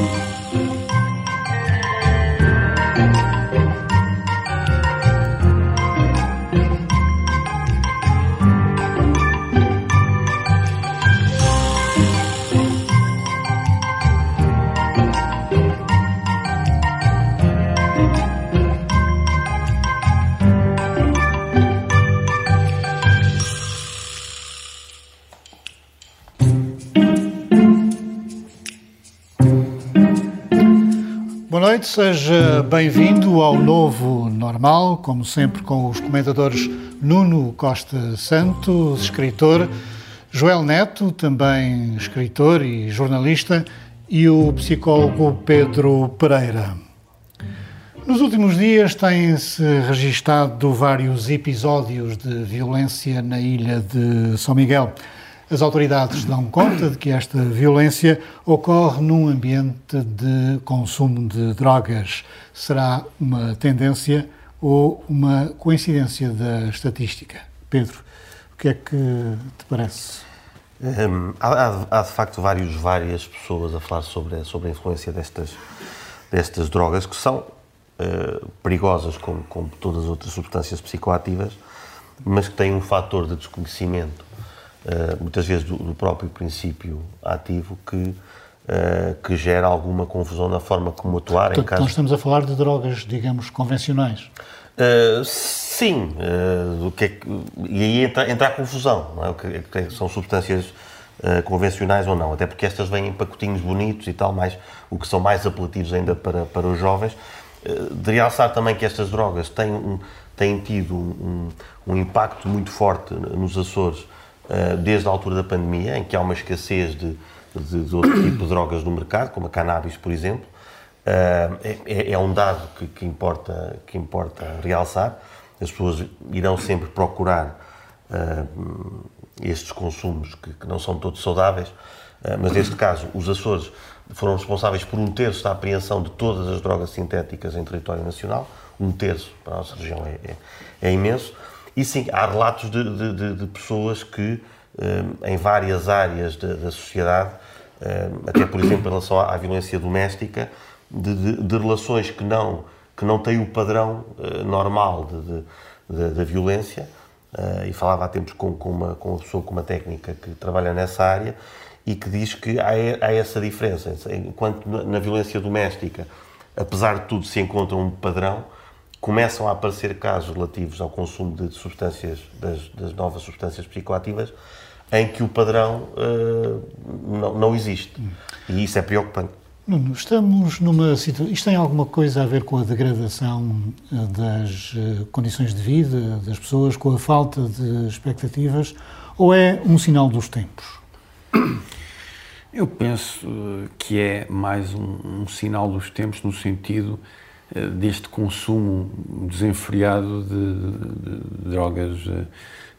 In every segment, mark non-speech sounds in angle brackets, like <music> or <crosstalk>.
noite, seja bem-vindo ao novo normal, como sempre com os comentadores Nuno Costa Santos, escritor, Joel Neto, também escritor e jornalista, e o psicólogo Pedro Pereira. Nos últimos dias têm-se registado vários episódios de violência na ilha de São Miguel. As autoridades dão conta de que esta violência ocorre num ambiente de consumo de drogas. Será uma tendência ou uma coincidência da estatística? Pedro, o que é que te parece? Hum, há, há, de facto vários, várias pessoas a falar sobre, sobre a influência destas, destas drogas que são uh, perigosas como, como todas as outras substâncias psicoativas, mas que têm um fator de desconhecimento muitas vezes do, do, próprio princípio ativo, que, uh, que gera alguma confusão na forma como atuar. Portanto, em caso... Nós estamos a falar de drogas, digamos, convencionais. Uh, sim, uh, que é que, e aí entra, entra a confusão, não é? O que, que são substâncias uh, convencionais ou não, até porque estas vêm em pacotinhos bonitos e tal, mais, o que são mais apelativos ainda para, para os jovens. de realçar também que estas drogas têm, um, têm tido um, um, impacto muito forte nos Açores eh, desde a altura da pandemia, em que há uma escassez de, de, de outro tipo de drogas no mercado, como a cannabis, por exemplo. Eh, é, é, um dado que, que, importa, que importa realçar. As pessoas irão sempre procurar uh, estes consumos que, que, não são todos saudáveis, mas neste caso, os Açores foram responsáveis por um terço da apreensão de todas as drogas sintéticas em território nacional. Um terço para a nossa região é, é, é imenso. E sim, há relatos de, de, de pessoas que, eh, em várias áreas da, da sociedade, eh, até por exemplo em relação à, violência doméstica, de, de, relações que não, que não têm o padrão eh, normal da violência, e falava há tempos com, com, uma, com uma pessoa com uma técnica que trabalha nessa área, e que diz que há, há essa diferença. Enquanto na violência doméstica, apesar de tudo, se encontra um padrão, começam a aparecer casos relativos ao consumo de substâncias, das, das novas substâncias psicoativas, em que o padrão uh, não, não, existe. E isso é preocupante. Nuno, estamos numa situação. Isto tem alguma coisa a ver com a degradação eh, das eh, condições de vida das pessoas, com a falta de expectativas, ou é um sinal dos tempos? Eu penso que é mais um, um sinal dos tempos, no sentido deste consumo desenfreado de, de, de drogas, eh,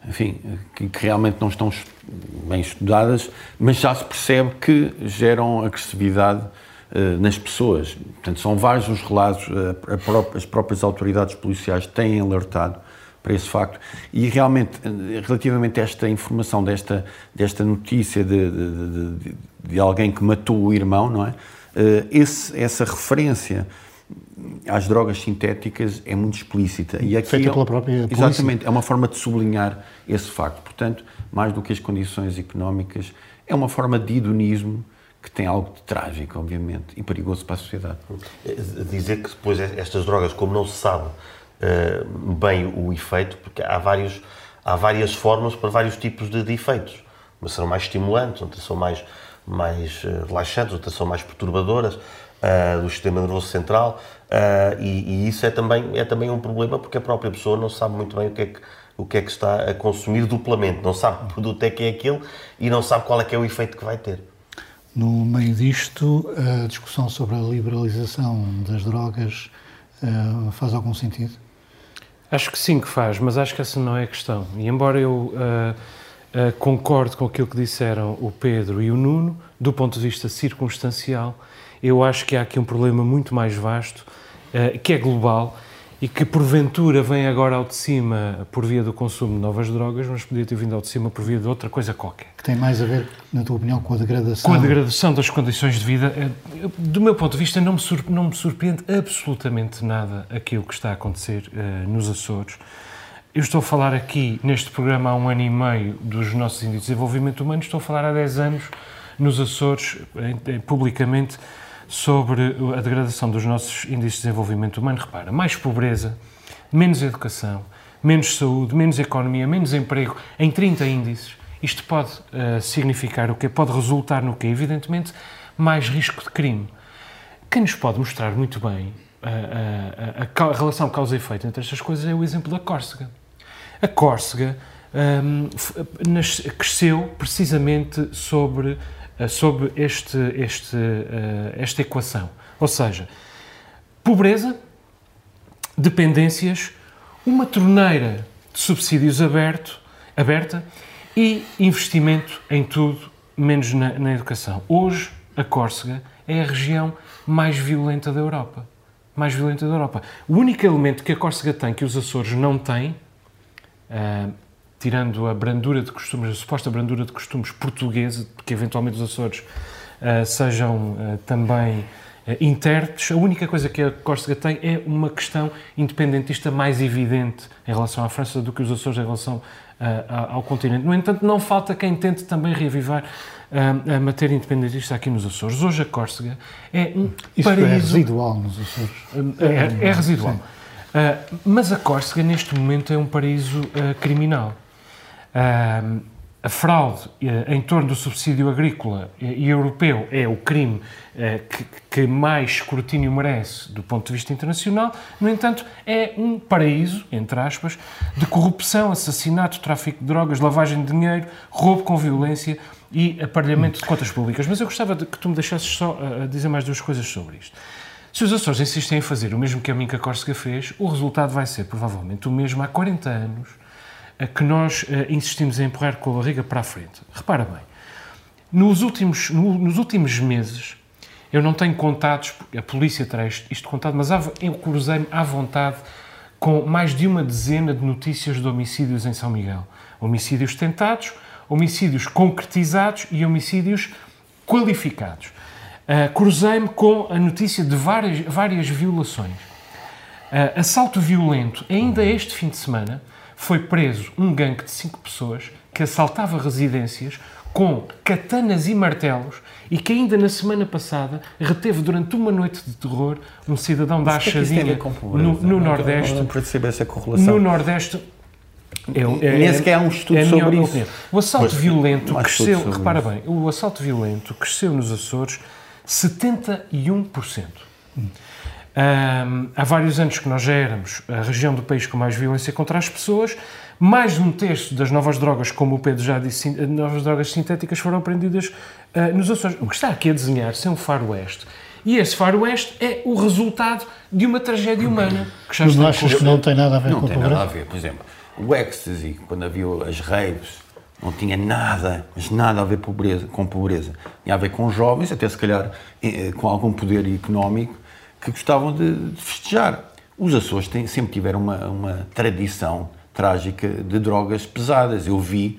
enfim, que, que, realmente não estão bem estudadas, mas já se percebe que geram agressividade uh, nas pessoas. Portanto, são vários os relatos, as próprias autoridades policiais têm alertado para esse facto. E realmente, relativamente a esta informação, desta, desta notícia de, de, de, de alguém que matou o irmão, não é? Esse, essa referência às drogas sintéticas é muito explícita. E aqui Feita é, pela própria polícia. Exatamente, é uma forma de sublinhar esse facto. Portanto, mais do que as condições económicas, é uma forma de hedonismo que tem algo de trágico, obviamente, e perigoso para a sociedade. Dizer que depois estas drogas, como não se sabe uh, bem o efeito, porque há, vários, há várias formas para vários tipos de, de efeitos. Umas são mais estimulantes, outras são mais, mais uh, relaxantes, outras são mais perturbadoras do sistema nervoso central. Uh, e, e, isso é também, é também um problema porque a própria pessoa não sabe muito bem o que é que, o que, é que está a consumir duplamente. Não sabe que produto é que é aquele e não sabe qual é que é o efeito que vai ter. No meio disto, a discussão sobre a liberalização das drogas uh, faz algum sentido? Acho que sim que faz, mas acho que essa não é a questão. E embora eu uh, uh, concorde com aquilo que disseram o Pedro e o Nuno, do ponto de vista circunstancial, eu acho que há aqui um problema muito mais vasto uh, que é global e que porventura vem agora ao de cima por via do consumo de novas drogas, mas podia ter vindo ao de cima por via de outra coisa qualquer. Que tem mais a ver, na tua opinião, com a degradação? Com a degradação das condições de vida. Eh, do meu ponto de vista, não me, não me surpreende absolutamente nada aquilo que está a acontecer uh, nos Açores. Eu estou a falar aqui, neste programa, há um ano e meio, dos nossos índices de desenvolvimento humano, estou a falar há 10 anos nos Açores, publicamente, sobre a degradação dos nossos índices de desenvolvimento humano. Repara, mais pobreza, menos educação, menos saúde, menos economia, menos emprego, em 30 índices. Isto pode uh, significar o quê? Pode resultar no quê? Evidentemente, mais risco de crime. Quem nos pode mostrar muito bem a, a, a, a relação causa e efeito entre estas coisas é o exemplo da Córcega. A Córcega um, cresceu precisamente sobre eh, sobre este, este, eh, esta equação. Ou seja, pobreza, dependências, uma torneira de subsídios aberto, aberta e investimento em tudo, menos na, na educação. Hoje, a Córcega é a região mais violenta da Europa. Mais violenta da Europa. O único elemento que a Córcega tem que os Açores não têm, uh, tirando a brandura de costumes, a suposta brandura de costumes portuguesa, que eventualmente os Açores uh, sejam uh, também uh, intérpretes, a única coisa que a Córcega tem é uma questão independentista mais evidente em relação à França do que os Açores em relação ao continente. No entanto, não falta quem tente também reavivar a matéria independentista aqui nos Açores. Hoje a Córcega é um Isso paraíso... é residual nos Açores. É, é residual. mas a Córcega, neste momento, é um paraíso criminal a fraude eh, em torno do subsídio agrícola e europeu é o crime eh, que, mais escrutínio merece do ponto de vista internacional, no entanto, é um paraíso, entre aspas, de corrupção, assassinato, tráfico de drogas, lavagem de dinheiro, roubo com violência e aparelhamento de contas públicas. Mas eu gostava que tu me deixasses só a dizer mais duas coisas sobre isto. Se os Açores insistem em fazer o mesmo que a Minca Córcega fez, o resultado vai ser provavelmente o mesmo há 40 anos que nós eh, insistimos em empurrar com a barriga para a frente. Repara bem, nos últimos, no, nos últimos meses, eu não tenho contados, a polícia traz isto contado, mas eu cruzei-me à vontade com mais de uma dezena de notícias de homicídios em São Miguel. Homicídios tentados, homicídios concretizados e homicídios qualificados. Uh, cruzei-me com a notícia de várias, várias violações. Uh, assalto violento, ainda este fim de semana, foi preso um gangue de cinco pessoas que assaltava residências com katanas e martelos e que ainda na semana passada reteve durante uma noite de terror um cidadão da Achadinha no, no Nordeste. Não percebo essa correlação. No Nordeste. Eu, é, Nem sequer há um estudo é sobre isso. Opinião. O assalto pois, violento cresceu, repara isso. bem, o assalto violento cresceu nos Açores 71%. Hum. Um, há vários anos que nós já éramos a região do país com mais violência contra as pessoas. Mais de um terço das novas drogas, como o Pedro já disse, novas drogas sintéticas foram apreendidas uh, nos Açores. O que está aqui a desenhar-se é um faroeste. E esse faroeste é o resultado de uma tragédia humana. Que já não achas que não tem nada a ver não com pobreza? Não tem nada a ver. Por exemplo, o ecstasy, quando havia as raves, não tinha nada, mas nada a ver pobreza, com pobreza. Tinha a ver com jovens, até se calhar eh, com algum poder económico, que gostavam de, de festejar. Os Açores têm, sempre tiveram uma, uma tradição trágica de drogas pesadas. Eu vi,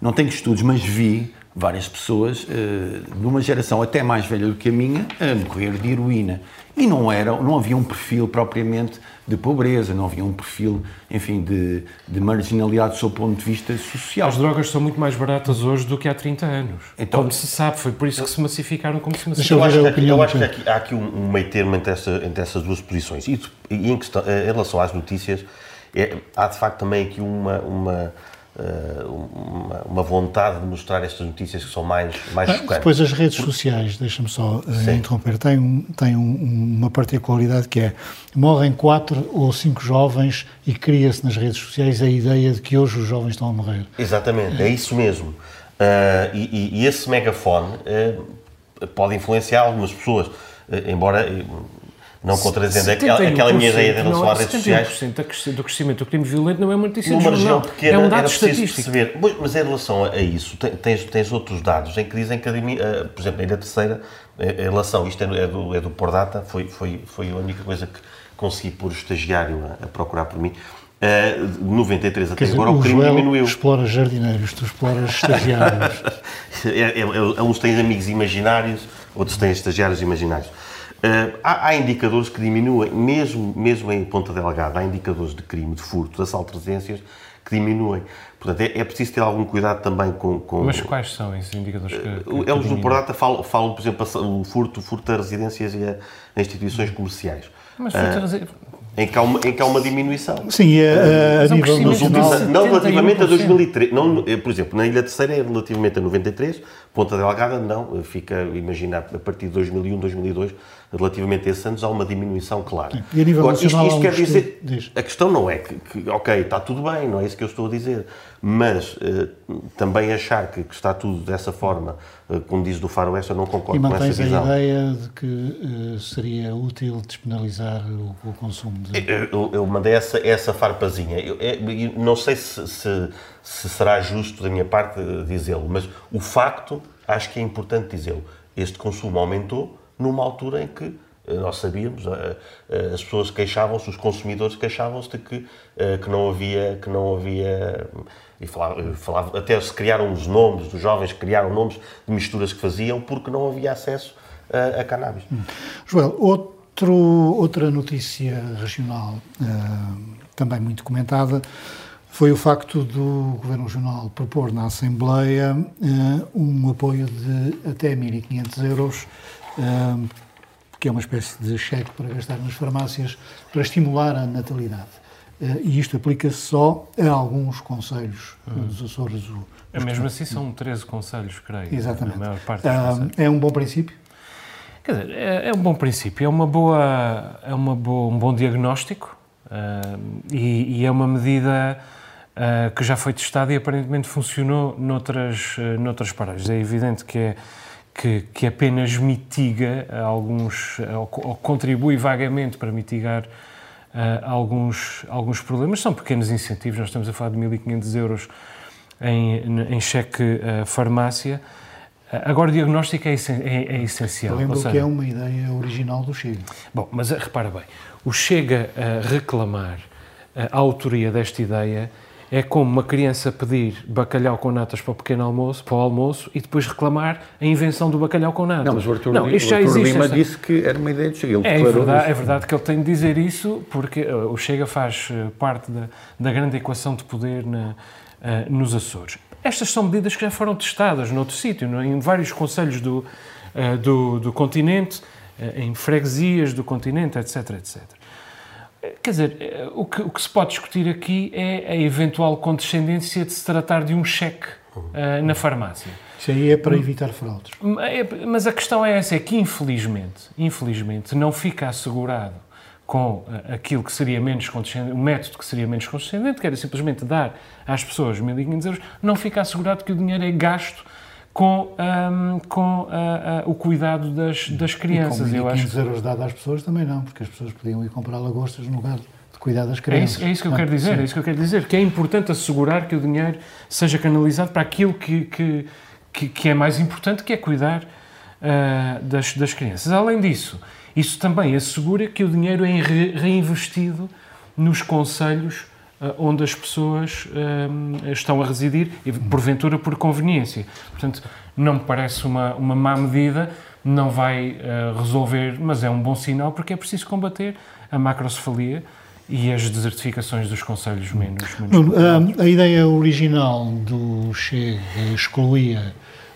não tenho estudos, mas vi várias pessoas uh, de uma geração até mais velha do que a minha a morrer de heroína. E não, era, não havia um perfil propriamente de pobreza, não havia um perfil, enfim, de, de marginalidade do seu ponto de vista social. As drogas são muito mais baratas hoje do que há 30 anos. Então, como se sabe, foi por isso que se massificaram como se massificaram. Eu acho que, eu acho que aqui, há aqui um, um meio termo entre, essa, entre essas duas posições. E, e em, questão, em relação às notícias, é, há de facto também aqui uma, uma eh, uma, uma, vontade de mostrar estas notícias que são mais, mais ah, chocantes. Depois as redes sociais, deixa-me só uh, interromper, têm, um, têm um, uma particularidade que é, morrem quatro ou cinco jovens e cria-se nas redes sociais a ideia de que hoje os jovens estão a morrer. Exatamente, é isso mesmo. Uh, e, e, esse megafone uh, pode influenciar algumas pessoas, embora não contradizendo aquela, aquela minha ideia de relação às redes sociais. 71% do crescimento do crime violento não é uma notícia Numa região pequena, é um dado estatístico. Perceber. Mas em relação a isso, tens, tens outros dados em que dizem que, eh, por exemplo, na terceira, eh, em relação, isto é do, é do, é do Por Data, foi, foi, foi a única coisa que, consegui pôr o estagiário a, a procurar por mim. Uh, de 93 até dizer, agora o, o crime Joel diminuiu. explora jardineiros, tu exploras estagiários. <laughs> É, é, é, uns têm amigos imaginários, outros têm estagiários imaginários. Uh, há, há, indicadores que diminuem, mesmo, mesmo em Ponta Delgada, há indicadores de crime, de furto, de assalto de residências que diminuem. Portanto, é, é, preciso ter algum cuidado também com... com Mas quais são esses indicadores que, que, que Eles no Pordata falam, falam, por exemplo, o furto, o furto a residências e a, a instituições comerciais. Mas furto a uh, em que, há uma, em que há uma diminuição. Sim, a, a, a nível nacional... Não relativamente a 2003. Não, por exemplo, na Ilha Terceira é relativamente a 93, Ponta Delgada não, fica, imagina, a partir de 2001, 2002, relativamente a esses anos, há uma diminuição clara. E a nível Agora, nacional... Isto, isto quer dizer... Diz. A questão não é que, que, ok, está tudo bem, não é isso que eu estou a dizer, mas uh, também achar que, que, está tudo dessa forma, uh, como diz do Faroeste, eu não concordo com essa visão. E mantens a ideia de que uh, seria útil despenalizar o, o consumo de... Eu, eu, mandei essa, essa farpazinha. Eu, eu não sei se, se, se será justo da minha parte dizê-lo, mas o facto, acho que é importante dizê-lo, este consumo aumentou numa altura em que eh, nós sabíamos, eh, eh, as pessoas queixavam-se, os consumidores queixavam-se de que, que não havia, que não havia e falava, até se criaram os nomes dos jovens, criaram nomes de misturas que faziam porque não havia acesso a, a cannabis. Hum. Joel, outro, outra notícia regional também muito comentada foi o facto do Governo Regional propor na Assembleia um apoio de até 1.500 euros que é uma espécie de cheque para gastar nas farmácias para estimular a natalidade. E isto aplica-se só a alguns conselhos dos Açores. É mesmo assim são 13 conselhos, creio. Exatamente. Ah, é um bom princípio? Quer dizer, é, é, um bom princípio, é, uma boa, é uma boa, um bom diagnóstico uh, e, e, é uma medida uh, que já foi testada e aparentemente funcionou noutras, uh, noutras paragens. É evidente que é que, que apenas mitiga alguns, ou, ou contribui vagamente para mitigar uh, alguns, alguns problemas. São pequenos incentivos, nós estamos a falar de 1.500 euros em, em cheque uh, farmácia. Agora, o diagnóstico é, é, é essencial. lembro seja, que é uma ideia original do Chega. Bom, mas repara bem, o Chega a reclamar a autoria desta ideia é como uma criança pedir bacalhau com natas para o pequeno almoço, para o almoço, e depois reclamar a invenção do bacalhau com natas. Não, mas o não, isto já Artur existe Lima esta... disse que era uma ideia do Chega. Ele é, verdade, é verdade que ele tem de dizer isso, porque uh, o Chega faz uh, parte da, da, grande equação de poder na, uh, nos Açores. Estas são medidas que já foram testadas noutro sítio, em vários conselhos do, do, do continente, em freguesias do continente, etc, etc. Quer dizer, eh, o que, o que, se pode discutir aqui é a eventual condescendência de se tratar de um cheque uh, na farmácia. Isso aí é para evitar fraudes. É, mas a questão é essa, é que infelizmente, infelizmente, não fica assegurado com uh, aquilo que seria menos condescendente, o método que seria menos condescendente, que era simplesmente dar às pessoas 1.500 euros, não fica assegurado que o dinheiro é gasto com, um, com uh, uh, o cuidado das, das crianças. E com 1.500 euros dados às pessoas também não, porque as pessoas podiam ir comprar lagostas no lugar de cuidar das crianças. É isso, é isso que eu quero dizer, é isso que eu quero dizer, que é importante assegurar que o dinheiro seja canalizado para aquilo que, que, que, que é mais importante, que é cuidar uh, das, das crianças. Além disso, isso também assegura que o dinheiro é reinvestido nos conselhos onde as pessoas um, eh, estão a residir, e porventura por conveniência. Portanto, não me parece uma, uma má medida, não vai uh, resolver, mas é um bom sinal porque é preciso combater a macrocefalia e as desertificações dos conselhos menos. menos a, a, ideia original do Chega excluía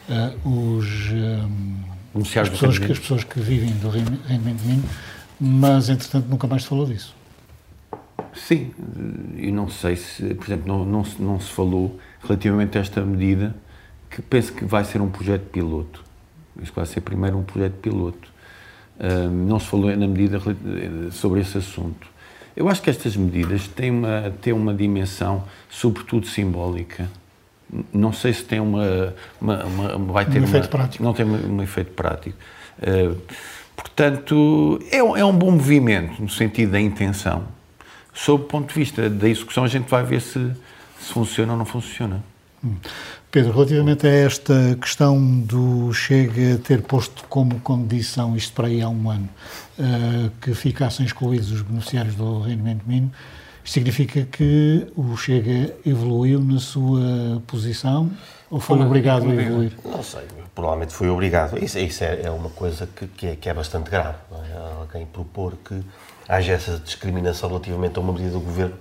uh, os, um, as, pessoas que, as pessoas que vivem do rendimento mínimo, mas entretanto nunca mais se falou disso. Sim, e não sei se, por exemplo, não, não, não se falou relativamente a esta medida, que penso que vai ser um projeto piloto. Isso vai ser primeiro um projeto piloto. não se falou na medida sobre esse assunto. Eu acho que estas medidas têm uma, têm uma dimensão, sobretudo simbólica. Não sei se tem uma, uma, uma vai ter um efeito prático. Não tem um, um efeito prático. Uh, portanto, é, é um bom movimento no sentido da intenção sob o ponto de vista da execução, a gente vai ver se, se funciona ou não funciona. Pedro, relativamente a esta questão do Chega ter posto como condição, isto para aí há um ano, uh, que ficassem excluídos os beneficiários do rendimento mínimo, isto significa que o Chega evoluiu na sua posição ou foi obrigado a evoluir? Não sei, provavelmente foi obrigado. Isso, isso é, é, uma coisa que, que, é, que é bastante grave. É? Alguém propor que haja essa discriminação relativamente a uma medida do governo,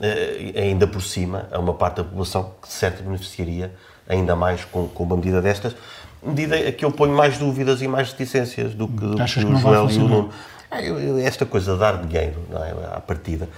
eh, ainda por cima, a uma parte da população que certo beneficiaria ainda mais com, com uma medida destas, medida a que eu ponho mais dúvidas e mais reticências do que, do que o Joel e o Nuno. Esta coisa de dar dinheiro não é, à partida.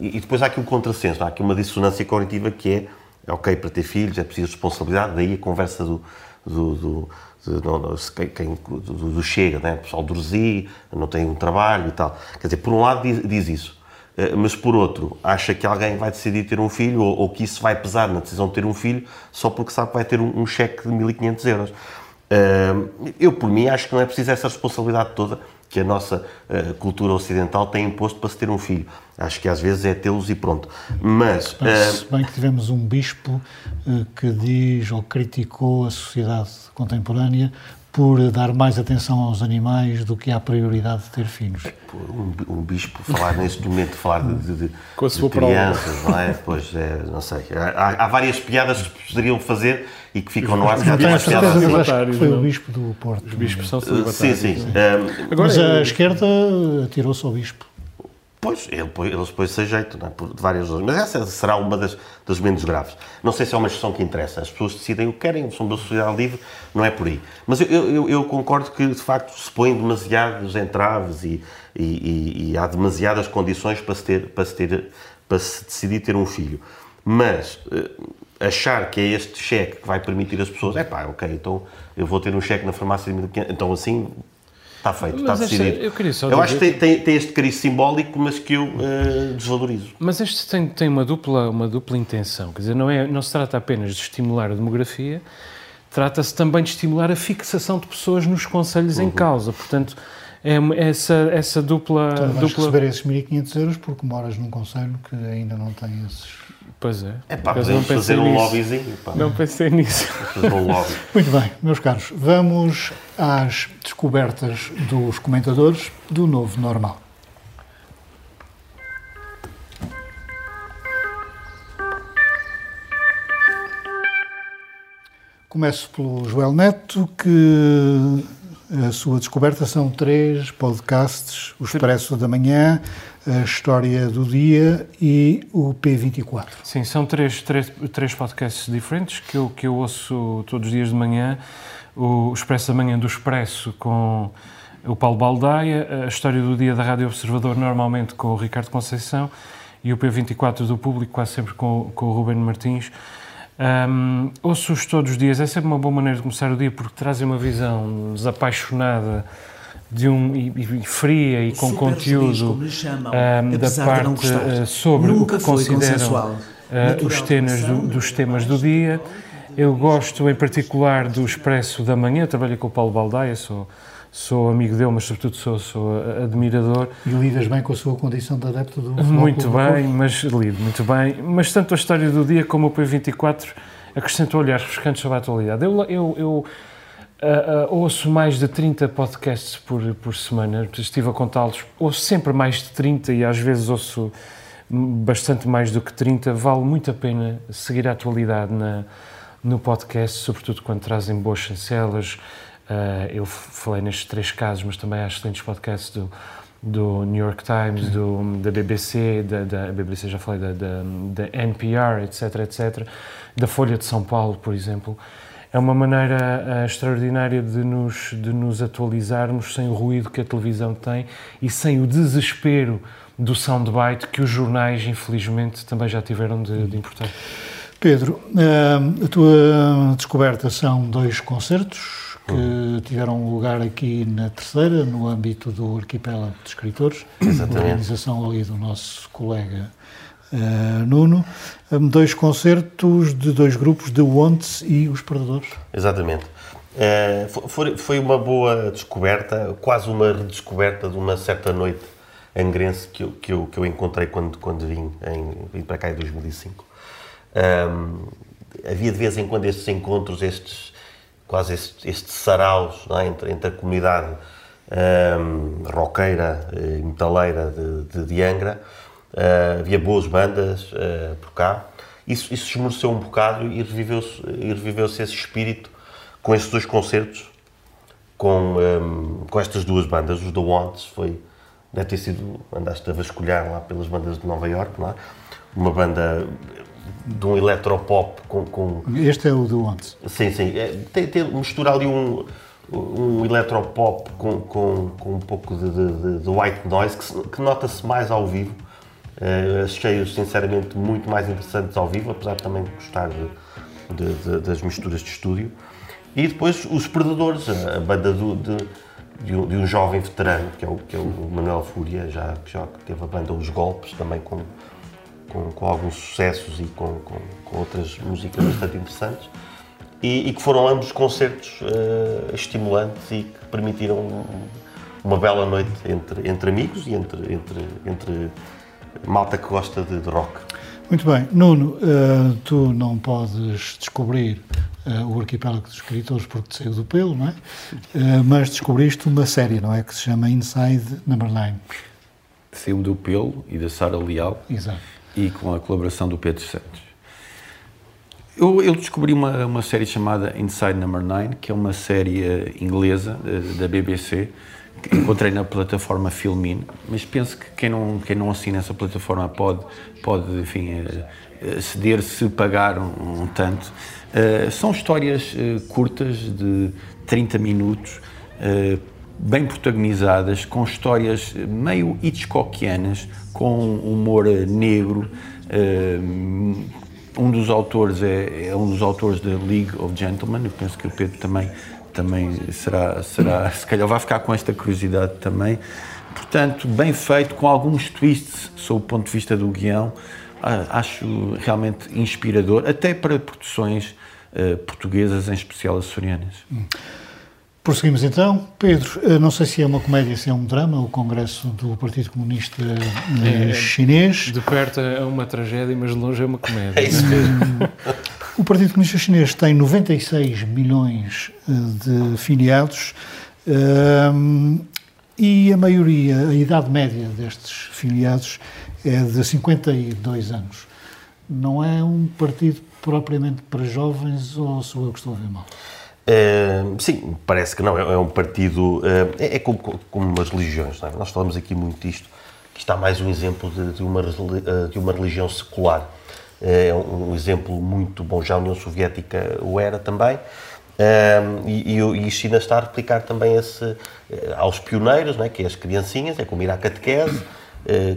E, depois há aqui um contrassenso, há aqui uma dissonância cognitiva que é, é ok, para ter filhos é preciso responsabilidade, daí a conversa do, do, do, do, quem, do, do Chega, né? o pessoal do Resi, não tem um trabalho e tal. Quer dizer, por um lado diz, diz isso, eh, mas por outro, acha que alguém vai decidir ter um filho ou, ou, que isso vai pesar na decisão de ter um filho só porque sabe que vai ter um, um cheque de 1.500 euros. Uh, eu, por mim, acho que não é preciso essa responsabilidade toda que a nossa uh, cultura ocidental tem imposto para se ter um filho. Acho que às vezes é tê-los e pronto. Mas. Uh, bem que tivemos um bispo uh, que diz ou criticou a sociedade contemporânea por dar mais atenção aos animais do que à prioridade de ter filhos. Um, um bispo falar <laughs> neste momento, falar de, de, de, Com a sua de crianças, não é? Pois, é, não sei. Há, há, várias piadas que poderiam fazer e que ficam no ar. Já tenho certeza foi o bispo do Porto. Os bispos são celibatários. Sim, sim. sim. Um, Agora, Mas a esquerda atirou-se ao bispo. Pois, ele, eles põem-se a jeito, é? por várias razões. Mas essa será uma das, das menos graves. Não sei se é uma questão que interessa. As pessoas decidem o que querem, são da sociedade livre, não é por aí. Mas eu, eu, eu concordo que, de facto, se põem demasiados entraves e, e, e, e, há demasiadas condições para se, ter, para, se ter, para se decidir ter um filho. Mas uh, achar que é este cheque que vai permitir as pessoas, é pá, ok, então eu vou ter um cheque na farmácia de 1500, então assim Está feito, mas está decidido. eu, queria só eu acho que tem, tem, tem, este cariz simbólico, mas que eu uh, desvalorizo. Mas este tem, tem uma, dupla, uma dupla intenção. Quer dizer, não, é, não se trata apenas de estimular a demografia, trata-se também de estimular a fixação de pessoas nos conselhos uhum. em causa. Portanto, é essa, essa dupla... Então, vais dupla... receber esses 1.500 euros porque moras num conselho que ainda não tem esses Pois é. É pá, podemos fazer um lobbyzinho. Pá. Não pensei nisso. Fazer um lobby. <laughs> Muito bem, meus caros, vamos às descobertas dos comentadores do novo normal. Começo pelo Joel Neto, que a sua descoberta são três podcasts: O Expresso da Manhã, a História do Dia e o P24. Sim, são três, três, três podcasts diferentes que eu, que eu ouço todos os dias de manhã. O Expresso da Manhã do Expresso com o Paulo Baldaia, a História do Dia da Rádio Observador, normalmente com o Ricardo Conceição, e o P24 do Público, quase sempre com, com o Ruben Martins. Um, Ouço-os todos os dias, é sempre uma boa maneira de começar o dia porque trazem uma visão desapaixonada de um, e, e fria e com conteúdo um, da parte uh, sobre Nunca o que consideram uh, os temas do, dos temas do dia. Eu gosto em particular do Expresso da Manhã, trabalho com o Paulo Baldaia, sou sou amigo dele, mas sobretudo sou, sou admirador. E lidas bem com a sua condição de adepto do futebol Muito bem, mas lido muito bem. Mas tanto a história do dia como o P24 acrescentou olhares refrescantes sobre a atualidade. Eu, eu, eu uh, uh, ouço mais de 30 podcasts por, por semana, estive a contá-los, ouço sempre mais de 30 e às vezes ouço bastante mais do que 30. Vale muito a pena seguir a atualidade na, no podcast, sobretudo quando trazem boas chancelas, Uh, eu falei nestes três casos, mas também há excelentes podcasts do, do New York Times, do, da BBC, da, da BBC já falei, da, da, da, NPR, etc, etc, da Folha de São Paulo, por exemplo. É uma maneira uh, extraordinária de nos, de nos atualizarmos sem o ruído que a televisão tem e sem o desespero do soundbite que os jornais, infelizmente, também já tiveram de, de importar. Pedro, uh, a tua descoberta são dois concertos, que tiveram lugar aqui na terceira, no âmbito do arquipélago de escritores, Exatamente. organização ali do nosso colega uh, Nuno, dois concertos de dois grupos, de Ontes e Os Perdedores. Exatamente. Uh, foi, uma boa descoberta, quase uma redescoberta de uma certa noite angrense que eu, que eu, que eu encontrei quando, quando vim, em, vim para cá em 2005. Um, havia de vez em quando estes encontros, estes quase estes, estes saraus é? entre, entre a comunidade um, roqueira e metaleira de, de, de Angra. Uh, havia boas bandas uh, por cá. Isso, isso esmoreceu um bocado e reviveu-se reviveu esse espírito com estes dois concertos, com, um, com estas duas bandas, os The Wants, foi, deve ter sido, andaste a vasculhar lá pelas bandas de Nova York, não é? uma banda de um eletropop com, com... Este é o The Wants. Sim, sim. É, tem, tem, mistura ali um, um eletropop com, com, com um pouco de, de, de white noise que, que nota-se mais ao vivo. Uh, achei-os, sinceramente, muito mais interessantes ao vivo, apesar de também gostar de, de, das misturas de estúdio. E depois os Predadores, a, a banda do, de, de, um, de, um, jovem veterano, que é o, que é o Manuel Fúria, já, já teve a banda Os Golpes, também com, com, com alguns sucessos e com, com, com, outras músicas bastante interessantes. E, e que foram ambos concertos uh, estimulantes e que permitiram uma bela noite entre, entre amigos e entre, entre, entre malta que gosta de, de rock. Muito bem. Nuno, uh, tu não podes descobrir uh, o arquipélago dos escritores porque te saiu do pelo, não é? Uh, mas descobriste uma série, não é? Que se chama Inside Number 9. Saiu do pelo e da Sara Leal. Exato. E com a colaboração do Pedro Santos. Eu, eu descobri uma, uma série chamada Inside Number 9, que é uma série inglesa da BBC, encontrei na plataforma Filmin, mas penso que quem não, quem não assina essa plataforma pode, pode enfim, eh, ceder se pagar um, um tanto. Uh, são histórias uh, curtas de 30 minutos, uh, bem protagonizadas, com histórias meio Hitchcockianas, com humor negro. um dos autores é, é um dos autores da League of Gentlemen, eu penso que o Pedro também também será, será, se calhar vai ficar com esta curiosidade também. Portanto, bem feito, com alguns twists sob o ponto de vista do guião, acho realmente inspirador, até para produções uh, portuguesas, em especial açorianas. Hum. Prosseguimos então. Pedro, eh, não sei se é uma comédia, se é um drama, o Congresso do Partido Comunista é, Chinês. De perto é uma tragédia, mas de longe é uma comédia. É isso mesmo. <laughs> o Partido Comunista Chinês tem 96 milhões eh, de filiados um, e a maioria, a idade média destes filiados é de 52 anos. Não é um partido propriamente para jovens ou sou eu que estou a ver mal? Uh, sim, parece que não. É, é um partido. Uh, é, é como, como umas religiões. É? Nós falamos aqui muito disto, que está mais um exemplo de, de uma, eh, de uma religião secular. É um, exemplo muito bom. Já a União Soviética o era também. e, e, e China está a replicar também esse, aos pioneiros, é? que é as criancinhas, é como ir à catequese,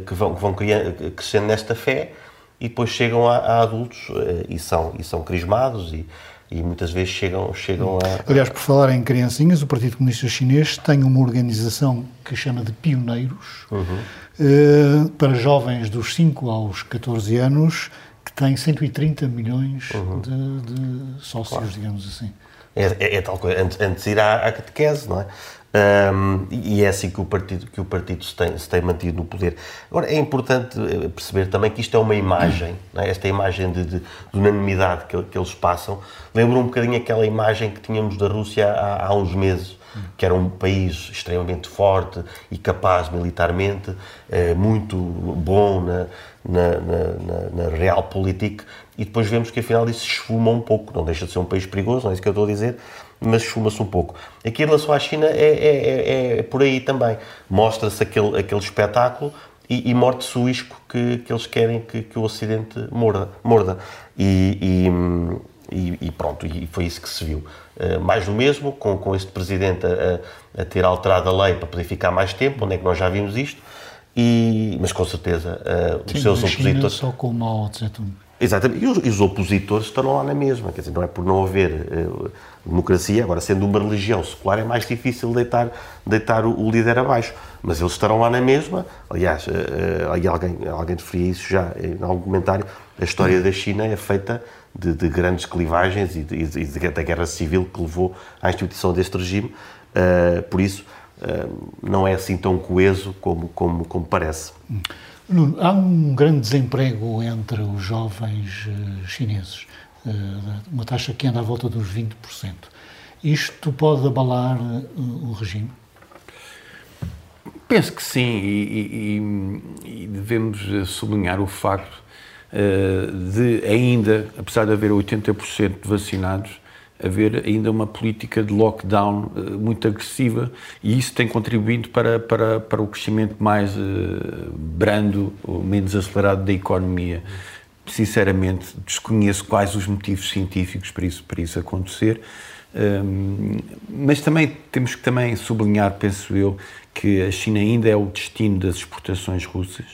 que vão, que vão crescendo nesta fé e depois chegam a, a adultos e, são, e são crismados e, e muitas vezes chegam, chegam a... Aliás, por falar em criancinhas, o Partido Comunista Chinês tem uma organização que chama de Pioneiros, uhum. eh, para jovens dos 5 aos 14 anos, que tem 130 milhões uhum. de, de, sócios, claro. digamos assim. É, é, é, tal coisa, antes, antes ir à, à catequese, não é? Um, e é assim que o partido, que o partido se, tem, se tem mantido no poder. Agora, é importante eh, perceber também que isto é uma imagem, <clears throat> é? esta imagem de, de, de unanimidade que, que, eles passam, lembra um bocadinho aquela imagem que tínhamos da Rússia há, há uns meses, que era um país extremamente forte e capaz militarmente, eh, muito bom na, na, na, na realpolitik, e depois vemos que afinal isso esfuma um pouco, não deixa de ser um país perigoso, não é isso que eu estou a dizer, mas esfuma-se um pouco. Aqui em relação à China é, é, é, é por aí também. Mostra-se aquele, aquele espetáculo e, e morte-se o isco que, que eles querem que, que o Ocidente morda. morda. E, e, e, pronto, e foi isso que se viu. Uh, mais do mesmo, com, com este Presidente a, a, ter alterado a lei para poder ficar mais tempo, onde é que nós já vimos isto, e, mas com certeza uh, os Sim, seus opositores... só com o Mao Tse-tung. Exatamente, e os, e os, opositores estarão lá na mesma, quer dizer, não é por não haver uh, democracia, agora sendo uma religião secular é mais difícil deitar, deitar o, o líder abaixo, mas eles estarão lá na mesma, aliás, uh, uh, alguém, alguém referia isso já em algum comentário, a história da China é feita de, de grandes clivagens e, de, e de, da guerra civil que levou à instituição deste regime, por isso não é assim tão coeso como, como, como parece. Nuno, há um grande desemprego entre os jovens uh, chineses. Uh, uma taxa que anda à volta dos 20%. Isto pode abalar o regime? Penso que sim, e, e, e devemos sublinhar o facto de ainda, apesar de haver 80% de vacinados, haver ainda uma política de lockdown uh, muito agressiva e isso tem contribuído para, para, para o crescimento mais uh, brando menos acelerado da economia. Sinceramente, desconheço quais os motivos científicos para isso, para isso acontecer, um, mas também temos que também sublinhar, penso eu, que a China ainda é o destino das exportações russas.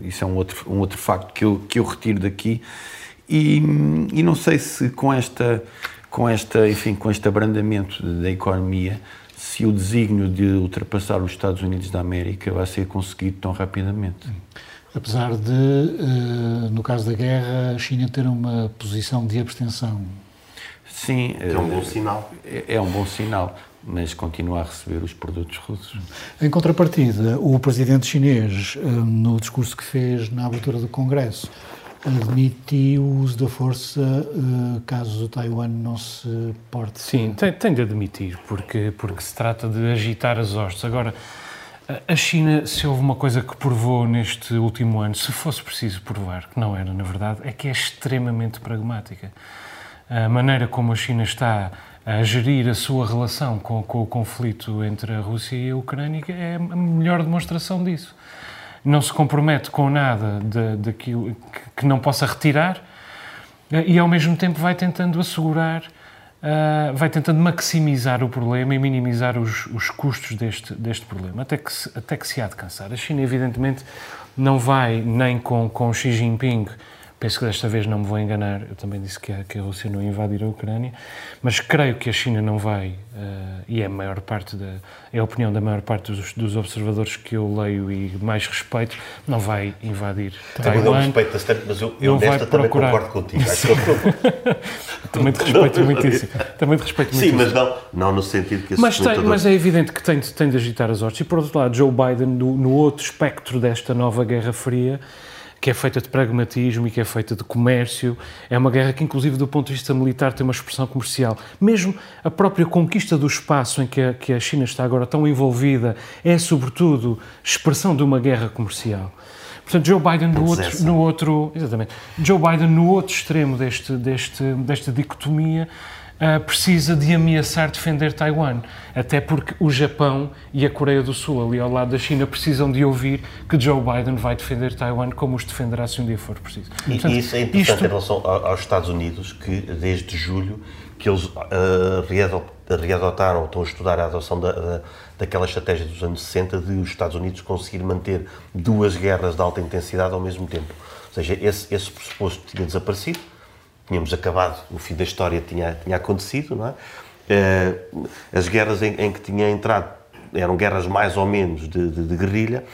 Isso é um outro, um outro facto que eu, que eu retiro daqui. E, e não sei se com esta, com esta, enfim, com este abrandamento da economia, se o desígnio de ultrapassar os Estados Unidos da América vai ser conseguido tão rapidamente. Apesar de, eh, no caso da guerra, a China ter uma posição de abstenção. Sim. É um bom sinal. É, é um bom sinal mas continua a receber os produtos russos. Em contrapartida, o presidente chinês, eh, no discurso que fez na abertura do Congresso, admitiu o uso da força eh, caso Taiwan não se porte. Sim, tem, tem de admitir, porque, porque se trata de agitar as hostes. Agora, a China, se houve uma coisa que provou neste último ano, se fosse preciso provar, que não era, na verdade, é que é extremamente pragmática. A maneira como a China está a gerir a sua relação com, com, o conflito entre a Rússia e a Ucrânia é a melhor demonstração disso. Não se compromete com nada daquilo que, que não possa retirar eh, e, ao mesmo tempo, vai tentando assegurar, uh, vai tentando maximizar o problema e minimizar os, os custos deste, deste problema, até que, se, até que se há de cansar. A China, evidentemente, não vai nem com, com Xi Jinping penso que desta vez não me vou enganar, eu também disse que a, que a Rússia não invadir a Ucrânia, mas creio que a China não vai, uh, e é a maior parte da, é a opinião da maior parte dos, dos, observadores que eu leio e mais respeito, não vai invadir também Taiwan. respeito bastante, mas eu, eu nesta também procurar... concordo contigo. <laughs> também te respeito muitíssimo. Também te respeito Sim, mas não, não no sentido que mas, tem, mas é evidente que tem, tem de agitar as hostes. E por outro lado, Joe Biden, no, no outro espectro desta nova Guerra Fria, que é feita de pragmatismo e que é feita de comércio. É uma guerra que, inclusive, do ponto de vista militar, tem uma expressão comercial. Mesmo a própria conquista do espaço em que a, que a China está agora tão envolvida é, sobretudo, expressão de uma guerra comercial. Portanto, Joe Biden no outro, no outro, exatamente, Joe Biden no outro extremo deste, deste, desta dicotomia uh, precisa de ameaçar defender Taiwan, até porque o Japão e a Coreia do Sul, ali ao lado da China, precisam de ouvir que Joe Biden vai defender Taiwan como os defenderá se um dia for preciso. E, Portanto, isso é interessante isto... em relação aos Estados Unidos, que desde julho que eles uh, readotaram, ou estão a estudar a adoção da, da, daquela estratégia dos anos 60 de os Estados Unidos conseguir manter duas guerras de alta intensidade ao mesmo tempo. Ou seja, esse, esse pressuposto tinha desaparecido, tínhamos acabado, o fim da história tinha, tinha acontecido, não é? Eh, as guerras em, em que tinha entrado eram guerras mais ou menos de, de, de guerrilha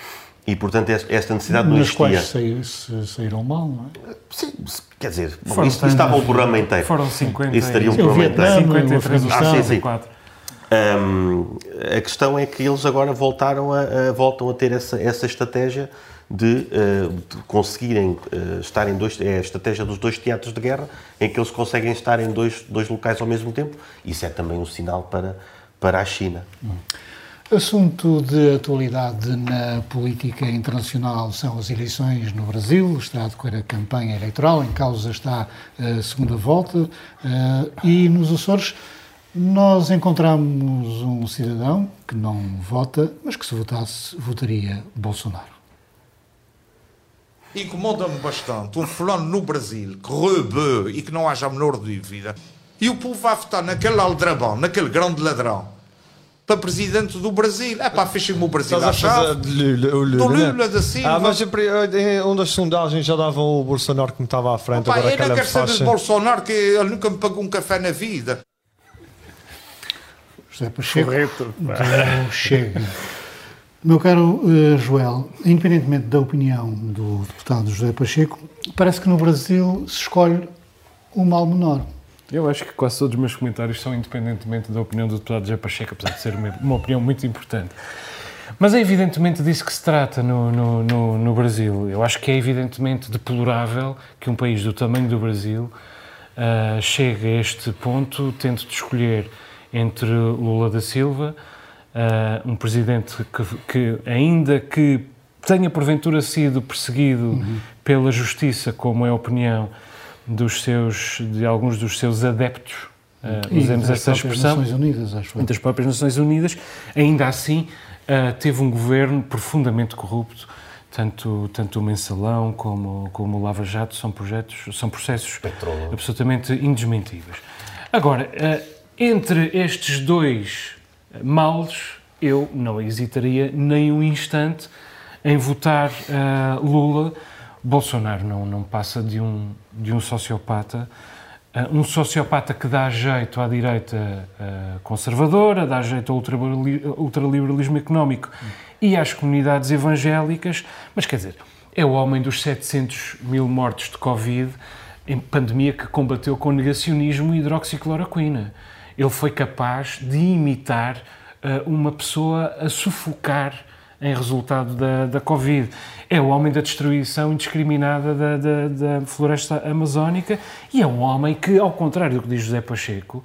e, portanto, esta necessidade não existia. Nas quais saíram mal, não é? Sim, quer dizer, bom, isso, estava o programa inteiro. Foram 50 Isso estaria um programa inteiro. 53 ah, sim, sim. Um, a questão é que eles agora voltaram a, a voltam a ter essa, essa estratégia de, uh, de conseguirem uh, estar em dois. É a estratégia dos dois teatros de guerra, em que eles conseguem estar em dois, dois locais ao mesmo tempo. Isso é também um sinal para, para a China. Assunto de atualidade na política internacional são as eleições no Brasil. Está a decorrer a campanha eleitoral, em causa está a segunda volta. Uh, e nos Açores nós encontramos um cidadão que não vota, mas que se votasse, votaria Bolsonaro. Incomoda-me bastante um fulano no Brasil que roube e que não haja a menor dúvida. E o povo vai votar naquele aldrabão, naquele grande ladrão, para presidente do Brasil. É pá, fechem-me o Brasil à chave. Do Lula da Silva. Ah, mas em uma das sondagens já davam o Bolsonaro que me estava à frente. Opa, agora eu não quero saber de Bolsonaro, que ele nunca me pagou um café na vida. José Pacheco. Correto. Chega. Meu caro uh, Joel, independentemente da opinião do deputado José Pacheco, parece que no Brasil se escolhe o mal menor. Eu acho que quase todos os meus comentários são independentemente da opinião do deputado José Pacheco, apesar de ser uma, uma opinião muito importante. Mas é evidentemente disso que se trata no, no, no, no, Brasil. Eu acho que é evidentemente deplorável que um país do tamanho do Brasil uh, chega a este ponto, tendo de escolher entre Lula da Silva, uh, um presidente que, que, ainda que tenha porventura sido perseguido uhum. pela justiça, como é a opinião dos seus, de alguns dos seus adeptos, uh, usemos esta expressão, Nações Unidas, acho das próprias Nações Unidas, ainda assim uh, teve um governo profundamente corrupto. Tanto, tanto o Mensalão como, como o Lava Jato são projetos, são processos Petróleo. absolutamente indesmentíveis. Agora, entre estes dois males, eu não hesitaria nem um instante em votar uh, Lula. Bolsonaro não, não passa de um, de um sociopata, uh, um sociopata que dá jeito à direita uh, conservadora, dá jeito ao ultraliberalismo económico e às comunidades evangélicas, mas quer dizer, é o homem dos 700 mil mortos de Covid, em pandemia que combateu com negacionismo e hidroxicloroquina. Ele foi capaz de imitar uma pessoa a sufocar em resultado da, da Covid. É o homem da destruição indiscriminada da, da, da floresta amazónica e é um homem que, ao contrário do que diz José Pacheco,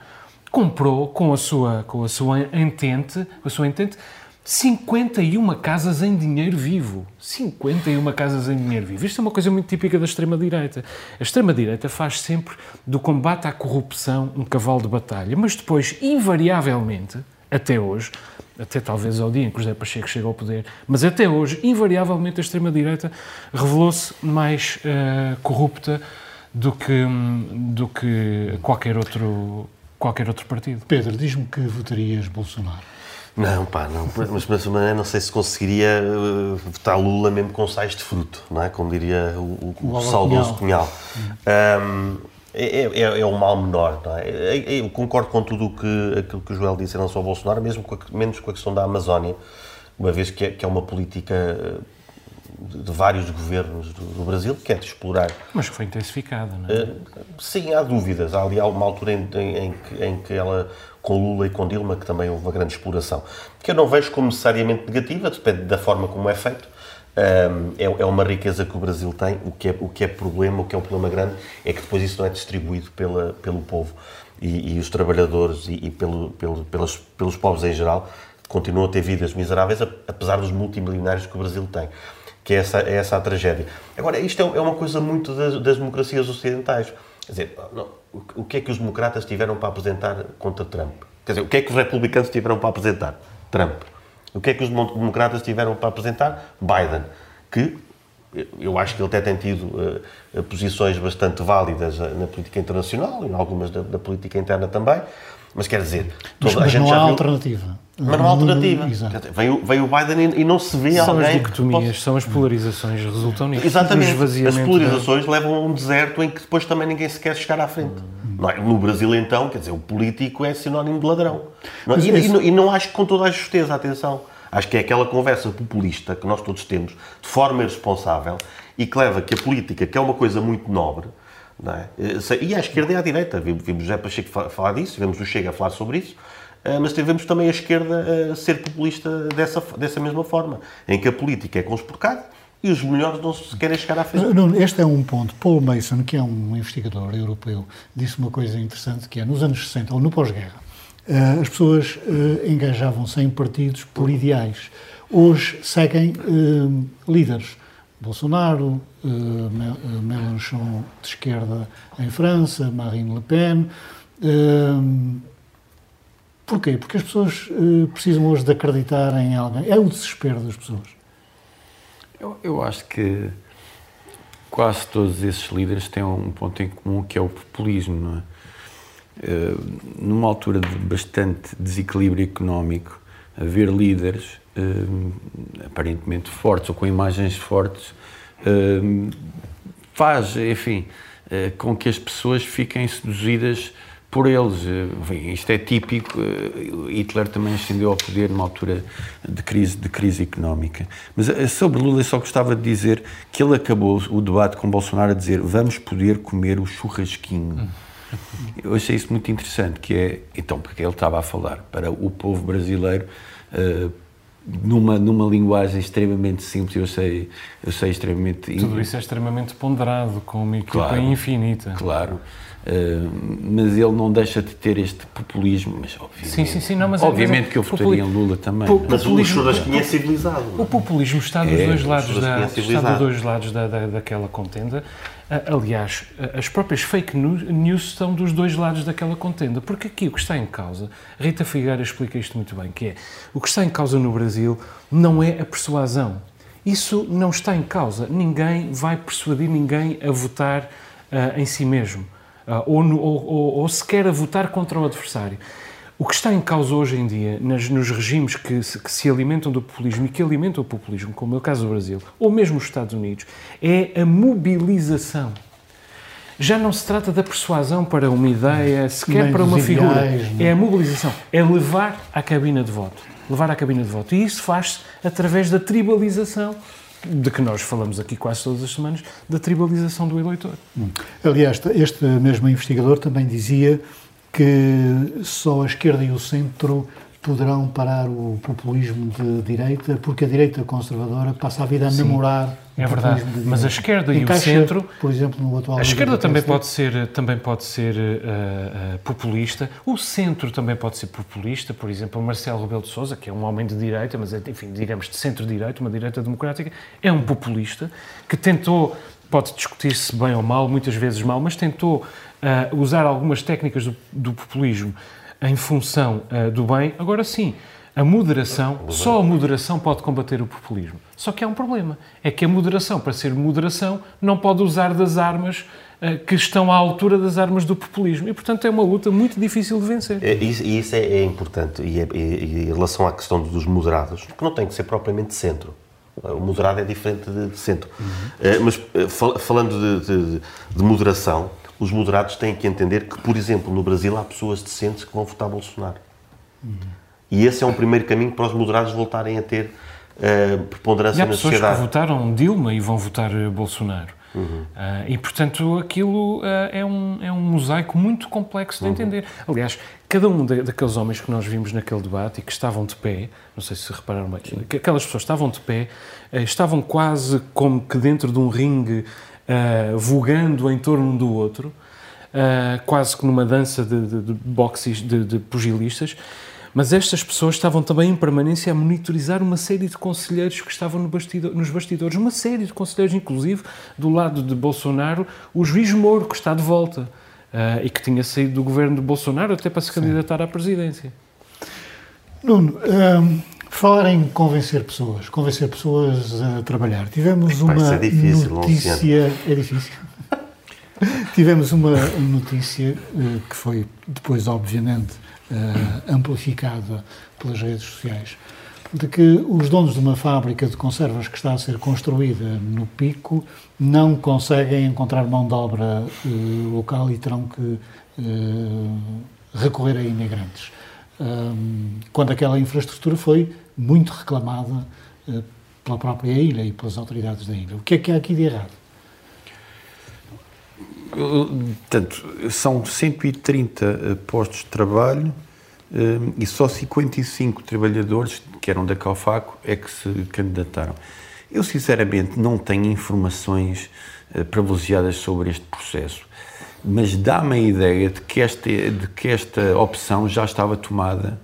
comprou com a sua, com a sua entente, com a sua entente 51 casas em dinheiro vivo. 51 casas em dinheiro vivo. Isto é uma coisa muito típica da extrema-direita. A extrema-direita faz sempre do combate à corrupção um cavalo de batalha, mas depois, invariavelmente, até hoje, até talvez ao dia em que José Pacheco chega ao poder, mas até hoje, invariavelmente, a extrema-direita revelou-se mais uh, corrupta do que, do que qualquer, outro, qualquer outro partido. Pedro, diz-me que votarias Bolsonaro. Não, pá, não. Mas, mas, mas não sei se conseguiria uh, votar Lula mesmo com sais de fruto, não é? Como diria o, o, o saudoso Cunhal. Um, é, é, é, um mal menor. Não é? é, é eu concordo com tudo o que, aquilo que o Joel disse em relação ao Bolsonaro, mesmo com a, menos com a questão da Amazónia, uma vez que é, que é uma política eh, de vários governos do, do, Brasil que quer explorar. Mas que foi intensificada, não é? Uh, sim, há dúvidas. Há ali uma altura em, em, em, que, em, que, ela, com Lula e com Dilma, que também houve uma grande exploração. Que eu não vejo como necessariamente negativa, depende da forma como é feito. Um, é, é, uma riqueza que o Brasil tem. O que, é, o que é problema, o que é um problema grande, é que depois isso não é distribuído pela, pelo povo e, e os trabalhadores e, e pelo, pelo, pelos, pelos povos em geral continuam a ter vidas miseráveis, apesar dos multimilionários que o Brasil tem. Que é essa, é essa a tragédia. Agora, isto é, é uma coisa muito das, das democracias ocidentais. Quer dizer, não, o que é que os democratas tiveram para apresentar contra Trump? Quer dizer, o que é que os republicanos tiveram para apresentar? Trump. O que é que os democratas tiveram para apresentar? Biden, que eu acho que ele até tem tido uh, posições bastante válidas eh, na política internacional e em algumas da, da política interna também, mas quer dizer, toda mas, a gente não já há viu... alternativa. Mas não há alternativa. Exato. Veio, veio o Biden e, e não se vê são alguém... São as dicotomias, são as polarizações resultam nisso. Exatamente. As polarizações levam a um deserto em que depois também ninguém se quer chegar à frente. É? No Brasil, então, quer dizer, o político é sinónimo de ladrão. Não, é? e, esse... e, e, não acho que com toda a justeza, atenção. Acho que é aquela conversa populista que nós todos temos, de forma irresponsável, e que leva que a política, que é uma coisa muito nobre, é? e à esquerda e à direita, vimos José Pacheco falar disso, vemos o Chega a falar sobre isso, eh, mas tivemos também a esquerda a ser populista dessa, dessa mesma forma, em que a política é conspurcada e os melhores não se querem chegar à frente. Não, este é um ponto. Paul Mason, que é um investigador europeu, disse uma coisa interessante, que é nos anos 60, ou no pós-guerra, eh, as pessoas eh, engajavam-se em partidos por ideais. Hoje seguem líderes. Bolsonaro, Mélenchon de esquerda em França, Marine Le Pen. Porquê? Porque as pessoas precisam hoje de acreditar em alguém. É o desespero das pessoas. Eu, eu acho que quase todos esses líderes têm um ponto em comum que é o populismo, não é? Uh, numa altura de bastante desequilíbrio económico, haver líderes uh, aparentemente fortes ou com imagens fortes uh, faz, enfim, com que as pessoas fiquem seduzidas por eles. Enfim, isto é típico. Eh, Hitler também ascendeu ao poder numa altura de crise, de crise económica. Mas eh, sobre Lula, eu só gostava de dizer que ele acabou o debate com Bolsonaro a dizer vamos poder comer o churrasquinho. <laughs> Eu achei isso muito interessante, que é, então, porque ele estava a falar para o povo brasileiro uh, numa, numa linguagem extremamente simples, eu sei, eu sei extremamente... Tudo isso é extremamente ponderado, com uma equipa Claro. infinita. Claro. Uh, mas ele não deixa de ter este populismo, mas obviamente, Sim, sim, sim, não, mas é- obviamente mas é que eu votaria em Lula também. Não é? Mas o Populismo- churrasquinho é civilizado. O populismo está dos É, dois lados, da, é está dos dois lados da, da- daquela contenda. Ah, Aliás, as próprias fake news estão dos dois lados daquela contenda, porque aqui o que está em causa, Rita Figueira explica isto muito bem, que é, o que está em causa no Brasil não é a persuasão. Isso não está em causa. Ninguém vai persuadir ninguém a votar ah, em si mesmo, ou, no- ou- ou- sequer a votar contra o adversário. O que está em causa hoje em dia, nas- nos regimes que se, que se alimentam do populismo e que alimentam o populismo, como é o caso do Brasil, ou mesmo os Estados Unidos, é a mobilização. Já não se trata da persuasão para uma ideia, sequer Nem para uma figura. ideais, não. É a mobilização, é levar à cabina de voto. Levar à cabina de voto. E isso faz-se através da tribalização, de que nós falamos aqui quase todas as semanas, da tribalização do eleitor. Aliás, este mesmo investigador também dizia que só a esquerda e o centro poderão parar o populismo de direita, porque a direita conservadora passa a vida a namorar é o verdade. Mas a esquerda e o centro- por exemplo, no atual A esquerda também PSD. pode ser, também pode ser eh, eh, populista, o centro também pode ser populista, por exemplo, Marcelo Rebelo de Sousa, que é um homem de direita, mas é, enfim, digamos de centro-direita, uma direita democrática, é um populista que tentou, pode discutir-se bem ou mal, muitas vezes mal, mas tentou eh, usar algumas técnicas do, do populismo em função eh, do bem. Agora sim, a moderação, só a moderação pode combater o populismo. Só que há um problema, é que a moderação, para ser moderação, não pode usar das armas eh, que estão à altura das armas do populismo. E, portanto, é uma luta muito difícil de vencer. É, isso- E isso é, é importante. E, é- e- em relação à questão dos moderados, que não tem que ser propriamente centro. O moderado é diferente de, de centro. Eh, mas eh, fal- falando de, de- de moderação, os moderados têm que entender que, por exemplo, no Brasil há pessoas decentes que vão votar Bolsonaro. E esse é um primeiro caminho para os moderados voltarem a ter E preponderância há na pessoas que sociedade. votaram Dilma e vão votar eh, Bolsonaro. Ah, e, portanto, aquilo ah, é, um, é um mosaico muito complexo de entender. Aliás, cada um da- daqueles homens que nós vimos naquele debate e que estavam de pé, não sei se repararam bem, que aquelas pessoas estavam de pé, eh, estavam quase como que dentro de um ringue, ah, vogando em torno um do outro, ah, quase que numa dança de, de, de boxes, de, de pugilistas, mas estas pessoas estavam também em permanência a monitorizar uma série de conselheiros que estavam no bastidor- nos bastidores, uma série de conselheiros, inclusive do lado de Bolsonaro, o juiz Moro, que está de volta ah, e que tinha saído do governo de Bolsonaro até para se candidatar à presidência. Nuno, hum, falar em convencer pessoas, convencer pessoas a trabalhar. Tivemos uma é difícil, notícia. É difícil. <laughs> Tivemos uma notícia eh, que foi depois, obviamente, eh, amplificada pelas redes sociais, de que os donos de uma fábrica de conservas que está a ser construída no Pico não conseguem encontrar mão de obra eh, local e terão que recorrer a imigrantes. Quando aquela infraestrutura foi muito reclamada eh, pela própria ilha e pelas autoridades da ilha. O que é que há aqui de errado? Portanto, são 130 eh, postos de trabalho eh, e só 55 trabalhadores que eram da Calfaco é que se candidataram. Eu, sinceramente, não tenho informações privilegiadas sobre este processo, mas dá-me a ideia de que, esta, de que esta opção já estava tomada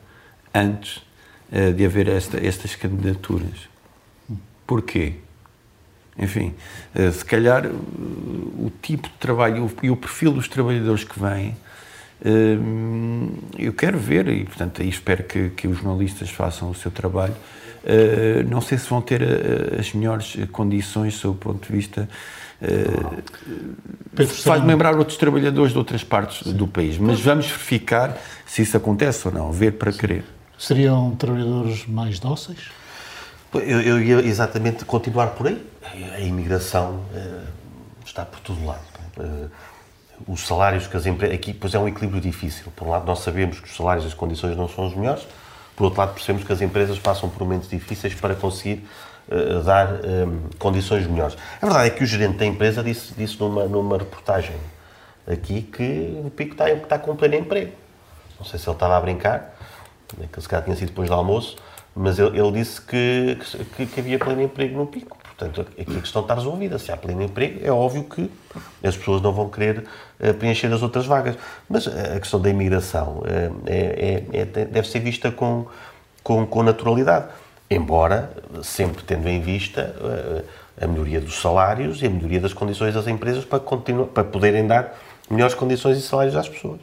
antes de haver esta, estas candidaturas. Porquê? Enfim, eh, se calhar eh, o tipo de trabalho e o perfil dos trabalhadores que vêm, eh, eu quero ver e, portanto, aí espero que, que os jornalistas façam o seu trabalho. Eh, Não sei se vão ter eh, as melhores condições, sob o ponto de vista. eh, Faz-me Serrano. lembrar outros trabalhadores de outras partes do país, mas vamos verificar se isso acontece ou não, ver para querer. Seriam trabalhadores mais dóceis? Eu, eu ia exatamente continuar por aí. A imigração eh, está por todo lado. Eh, os salários que as empresas. Aqui, pois é um equilíbrio difícil. Por um lado, nós sabemos que os salários e as condições não são os melhores. Por outro lado, percebemos que as empresas passam por momentos difíceis para conseguir eh, dar eh, condições melhores. A verdade é que o gerente da empresa disse, disse numa, numa reportagem aqui que o Pico está, está com pleno emprego. Não sei se ele estava a brincar, que se calhar tinha sido depois do almoço, mas ele, ele disse que, que, que havia pleno emprego no pico. Portanto, aqui a questão está resolvida. Se há pleno emprego, é óbvio que as pessoas não vão querer uh, preencher as outras vagas. Mas a questão da imigração uh, é, é, é, deve ser vista com, com, com, naturalidade. Embora sempre tendo em vista a melhoria dos salários e a melhoria das condições das empresas para, continuar, para poderem dar melhores condições e salários às pessoas.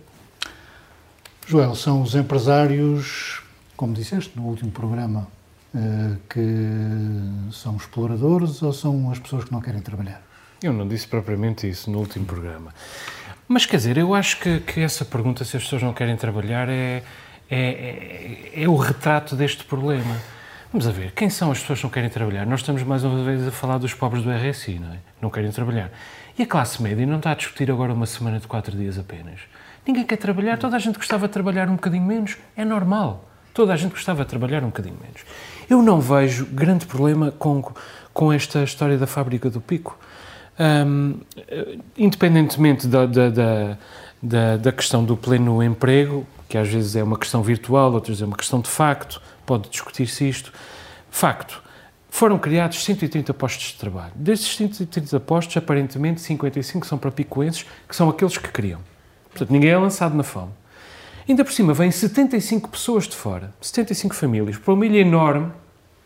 Joel, são os empresários, como disseste no último programa, eh, que são exploradores ou são as pessoas que não querem trabalhar? Eu não disse propriamente isso no último programa. Mas quer dizer, eu acho que, que essa pergunta, se as pessoas não querem trabalhar, é, é, é, é, o retrato deste problema. Vamos a ver, quem são as pessoas que não querem trabalhar? Nós estamos mais uma vez a falar dos pobres do RSI, não é? Não querem trabalhar. E a classe média não está a discutir agora uma semana de quatro dias apenas. Ninguém quer trabalhar, toda a gente gostava de trabalhar um bocadinho menos, é normal. Toda a gente gostava de trabalhar um bocadinho menos. Eu não vejo grande problema com, com esta história da fábrica do Pico. Um, independentemente da, da, da, da, da questão do pleno emprego, que às vezes é uma questão virtual, outras é uma questão de facto, pode discutir-se isto. Facto, foram criados 130 postos de trabalho. Desses 130 postos, aparentemente 55 são para picoenses, que são aqueles que queriam. Portanto, ninguém é lançado na fome. Ainda por cima, vêm 75 pessoas de fora, 75 famílias, para uma ilha enorme,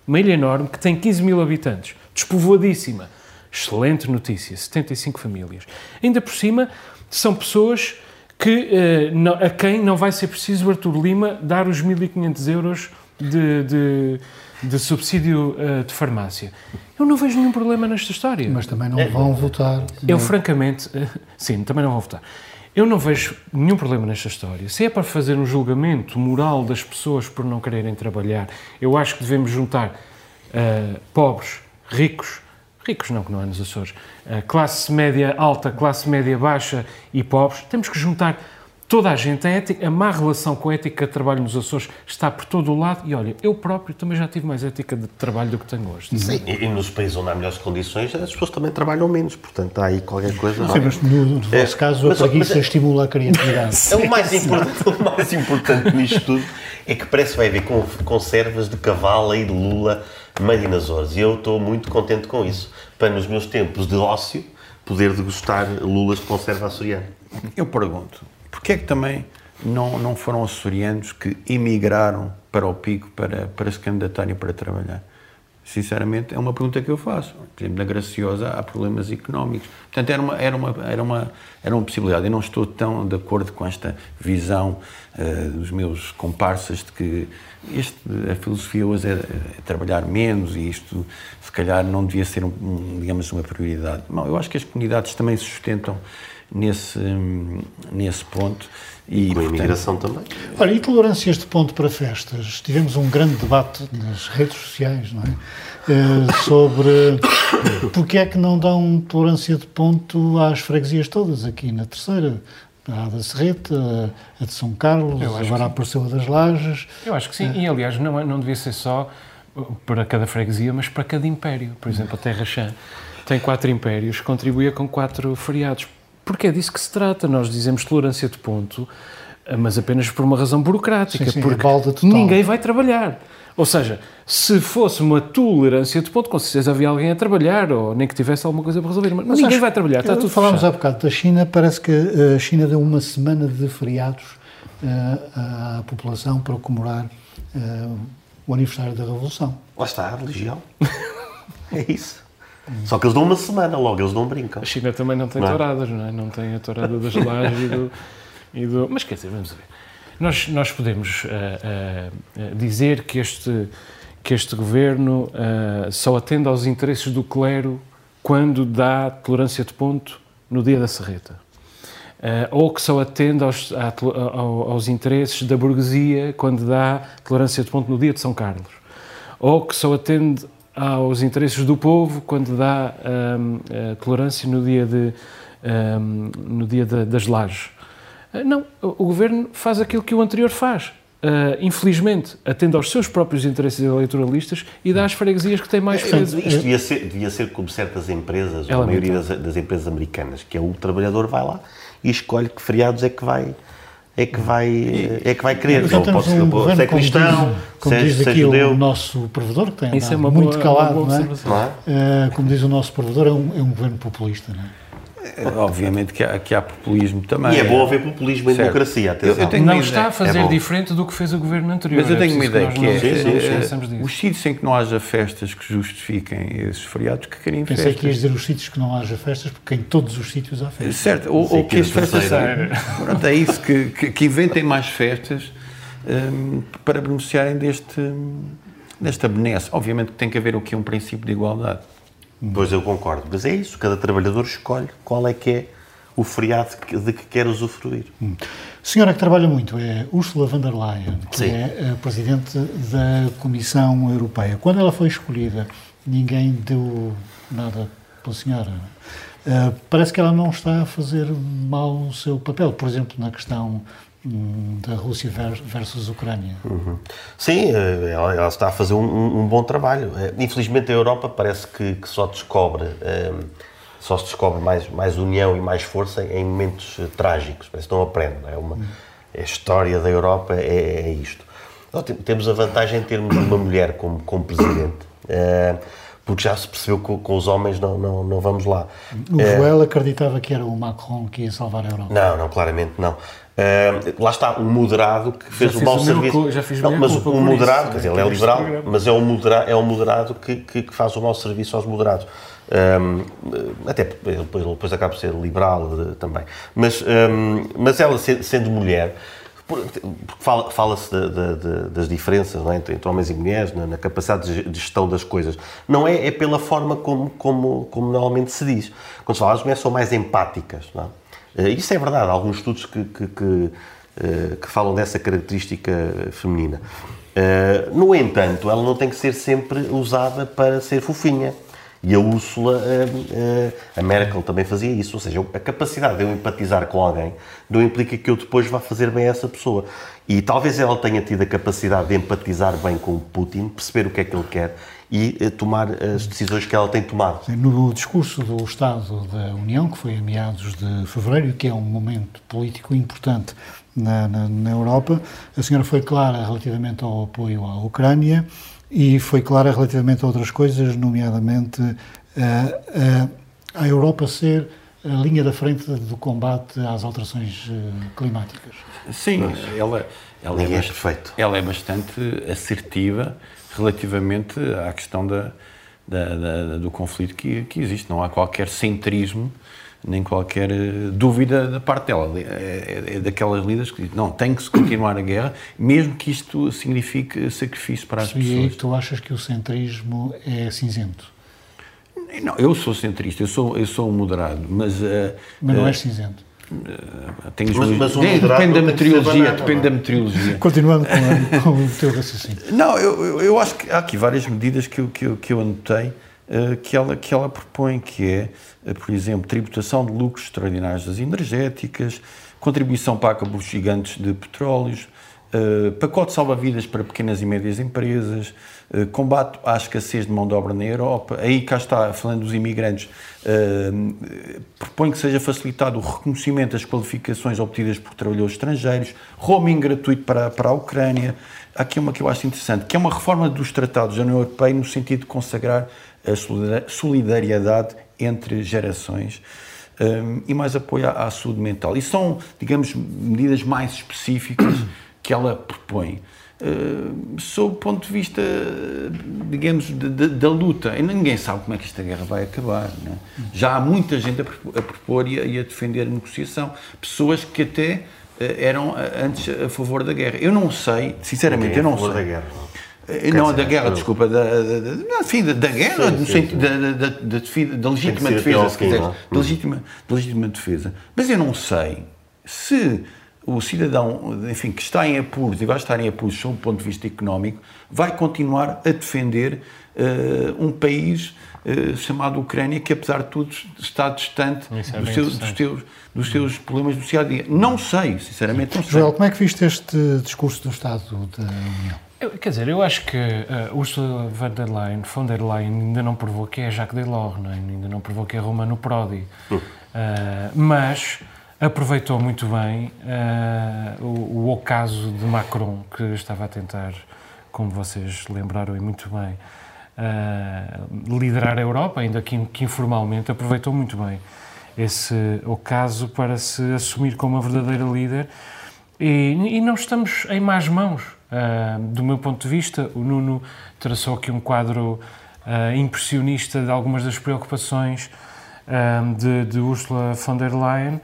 uma ilha enorme que tem 15 mil habitantes, despovoadíssima. Excelente notícia, 75 famílias. Ainda por cima, são pessoas que, uh, a quem não vai ser preciso o Artur Lima dar os 1.500 euros de, de, de subsídio uh, de farmácia. Eu não vejo nenhum problema nesta história. Mas também não vão votar. Eu, francamente, uh, sim, também não vão votar. Eu não vejo nenhum problema nesta história. Se é para fazer um julgamento moral das pessoas por não quererem trabalhar, eu acho que devemos juntar uh, pobres, ricos, ricos não, que não é nos Açores, uh, classe média alta, classe média baixa e pobres, temos que juntar toda a gente, a, ética, a má relação com a ética de trabalho nos Açores está por todo o lado e olha, eu próprio também já tive mais ética de trabalho do que tenho hoje. Sim, e, e nos países onde há melhores condições as pessoas também trabalham menos, portanto há aí qualquer coisa... Sim, mas no, no é, vosso caso mas, a preguiça mas, estimula a criatividade. <laughs> É o mais, importante, o mais importante nisto tudo é que parece que vai haver conservas de cavalo e de lula meio nas Açores e eu estou muito contente com isso, para nos meus tempos de ócio poder degustar lulas de conserva açoriana. Eu pergunto, Porquê é que também não, não foram açorianos que emigraram para o Pico para, para se candidatarem para trabalhar? Sinceramente, é uma pergunta que eu faço. Por exemplo, na Graciosa há problemas económicos. Portanto, era uma, era uma, era uma, era uma possibilidade. Eu não estou tão de acordo com esta visão uh, dos meus comparsas de que este, a filosofia hoje é, é, trabalhar menos e isto, se calhar, não devia ser, um, digamos, uma prioridade. Não, eu acho que as comunidades também se sustentam nesse, nesse ponto. E, Com a imigração também. Olha, e tolerâncias de ponto para festas? Tivemos um grande debate nas redes sociais, não é? Uh, sobre <coughs> porque é que não dão tolerância de ponto às freguesias todas aqui na terceira. A da Serreta, a de São Carlos, agora apareceu a das Lajes. Eu acho que sim, e aliás não, é, não devia ser só para cada freguesia, mas para cada império. Por exemplo, a Terra Chã tem quatro impérios, contribuía com quatro feriados porque é disso que se trata. Nós dizemos tolerância de ponto, mas apenas por uma razão burocrática, sim, sim, porque ninguém vai trabalhar. Ou seja, se fosse uma tolerância de ponto, com certeza havia alguém a trabalhar, ou nem que tivesse alguma coisa para resolver, mas, mas ninguém vai trabalhar, está tudo Falámos há bocado da China, parece que a China deu uma semana de feriados uh, à população para comemorar uh, o aniversário da Revolução. Lá está, a religião. <laughs> é isso. Só que eles dão uma semana, logo eles não brincam. A China também não tem não é? touradas, não é? Não tem a tourada das lajes e, do, e do. Mas quer dizer, vamos ver. Nós, nós podemos uh, uh, dizer que este, que este governo uh, só atende aos interesses do clero quando dá tolerância de ponto no dia da serreta. ou que só atende aos, aos interesses da burguesia quando dá tolerância de ponto no dia de São Carlos. Ou que só atende aos interesses do povo quando dá um, tolerância no dia, de, um, no dia de, das lajes. Ah, não, o governo faz aquilo que o anterior faz. Uh, infelizmente, atende aos seus próprios interesses eleitoralistas e dá às freguesias que têm mais peso. Isto devia ser, devia ser como certas empresas, é a maioria das, das, empresas americanas, que é o trabalhador vai lá e escolhe que feriados é que vai é que vai, é que vai querer. Temos pode, um pode governo, ser como diz, cristão, como ser, diz ser aqui judeu. o nosso provedor, que tem Isso é muito boa- calado, uma boa não é? Não é? Eh, como diz o nosso provedor, é um, é um governo populista, não é? Obviamente que há, que há populismo também. E é bom haver populismo em Certo. democracia, Eu- atenção. eu tenho Não uma está a ideia. fazer É diferente do que fez o governo anterior. Mas eu É tenho uma preciso ideia que é, os sítios em que não haja festas que justifiquem esses feriados, que querem Pensei festas. que ias dizer os sítios que não haja festas, porque em todos os sítios há festas. Certo, ou, ou que que é as festas terceira. Pronto, é isso, que, que, que inventem mais festas hum, para beneficiarem deste, desta benesse. Obviamente que tem que haver aqui um princípio de igualdade. Pois eu concordo, mas é isso, cada trabalhador escolhe qual é que é o feriado de que quer usufruir. Senhora que trabalha muito é Ursula von der Leyen, que Sim. é a Presidente da Comissão Europeia. Quando ela foi escolhida, ninguém deu nada pela senhora. Eh, parece que ela não está a fazer mal o seu papel, por exemplo, na questão hum, da Rússia ver- versus Ucrânia. Sim, eh, ela, ela está a fazer um, um- um bom trabalho. Eh, Infelizmente a Europa parece que, que só descobre eh, só se descobre mais, mais união e mais força em momentos trágicos. Parece que não aprende. não É uma, a história da Europa é, é isto. Nós tem- temos a vantagem de termos uma mulher como, como presidente, eh, porque já se percebeu que com, os homens não, não, não vamos lá. O Joel acreditava que era o Macron que ia salvar a Europa. Não, não, claramente não. Uh, lá está, um moderado que fez o mau serviço. já fiz não, mas um moderado, isso, quer dizer, é ele é liberal, programa- mas é um moderado, é um moderado que, que, que faz o mau serviço aos moderados. Um, até porque ele depois, depois acaba por ser liberal eh, também. Mas, um, mas ela, se- sendo mulher, por- porque fala- fala-se da- das diferenças é? entre, entre homens e mulheres, na, na capacidade de de gestão das coisas. Não é, é pela forma como, como, como normalmente se diz. Quando se fala, as mulheres são mais empáticas. Não é? Eh, Isso é verdade, há alguns estudos que, que, que, eh, que falam dessa característica feminina. Eh, No entanto, ela não tem que ser sempre usada para ser fofinha. E a Úrsula, eh, a Merkel também fazia isso, ou seja, a capacidade de eu empatizar com alguém não implica que eu depois vá fazer bem a essa pessoa. E talvez ela tenha tido a capacidade de empatizar bem com o Putin, perceber o que é que ele quer e eh, tomar as decisões que ela tem tomado. No discurso do Estado da União, que foi a meados de fevereiro, que é um momento político importante na, na, na Europa, a senhora foi clara relativamente ao apoio à Ucrânia e foi clara relativamente a outras coisas, nomeadamente eh, eh, a Europa ser a linha da frente do combate às alterações climáticas. Sim, ela, ela, é bast- perfeito. ela é bastante assertiva relativamente à questão da, da- da- do conflito que, que existe. Não há qualquer centrismo, nem qualquer eh, dúvida da parte dela. É, é- é daquelas líderes que dizem, não, tem que se continuar a guerra, mesmo que isto signifique sacrifício para as E aí pessoas. tu achas que o centrismo é cinzento, Não, eu sou centrista, eu sou, eu sou moderado, mas... eh, mas não eh, és cinzento. Mas- meus- mas um Eh, depende da meteorologia, banana, depende da é? meteorologia. Continuando com, a- <laughs> com o teu raciocínio. Não, eu, eu, acho que há aqui várias medidas que eu, que eu, que eu anotei eh, que, ela, que ela propõe, que é, eh, por exemplo, tributação de lucros extraordinários das energéticas, contribuição para cabos gigantes de petróleos, eh, pacote salva-vidas para pequenas e médias empresas, eh, combate à escassez de mão de obra na Europa. Aí cá está, falando dos imigrantes, eh, propõe que seja facilitado o reconhecimento das qualificações obtidas por trabalhadores estrangeiros, roaming gratuito para, para a Ucrânia. Há aqui uma que eu acho interessante, que é uma reforma dos tratados da União Europeia no sentido de consagrar a solida- solidariedade entre gerações um, e mais apoio à, à saúde mental. E são, digamos, medidas mais específicas que ela propõe. Uh, sob o ponto de vista, digamos, de- de- da luta. E ninguém sabe como é que esta guerra vai acabar. é? Já há muita gente a, propo- a propor e a, e a defender a negociação. Pessoas que até uh, eram uh, antes a favor da guerra. Eu não sei, sinceramente, eu não Favor sei. da guerra. Eh, Não, dizer, da guerra, eu- desculpa, da, da, da, enfim, da, da guerra, Sim, no sim, sentido sim. da, legítima defesa, se quiseres, é? da legítima, da legítima defesa. Mas eu não sei se o cidadão, enfim, que está em apuros e vai estar em apuros sob o ponto de vista económico, vai continuar a defender eh, um país eh, chamado Ucrânia, que apesar de tudo está distante é dos, seus, dos, teus, dos seus problemas do dia a dia. Não sei, sinceramente, não sei. Joel, como é que viste este discurso do Estado da União? Eu- quer dizer, eu acho que uh, Ursula von der Leyen, von der Leyen ainda não provou que é Jacques Delors, não é? ainda não provou que é Romano Prodi. Uh, mas aproveitou muito bem uh, o, o ocaso de Macron, que estava a tentar, como vocês lembraram e muito bem, uh, liderar a Europa, ainda que, que, informalmente, aproveitou muito bem esse ocaso para se assumir como a verdadeira líder e, e não estamos em más mãos. Uh, do meu ponto de vista, o Nuno traçou aqui um quadro impressionista de algumas das preocupações de, de Ursula von der Leyen,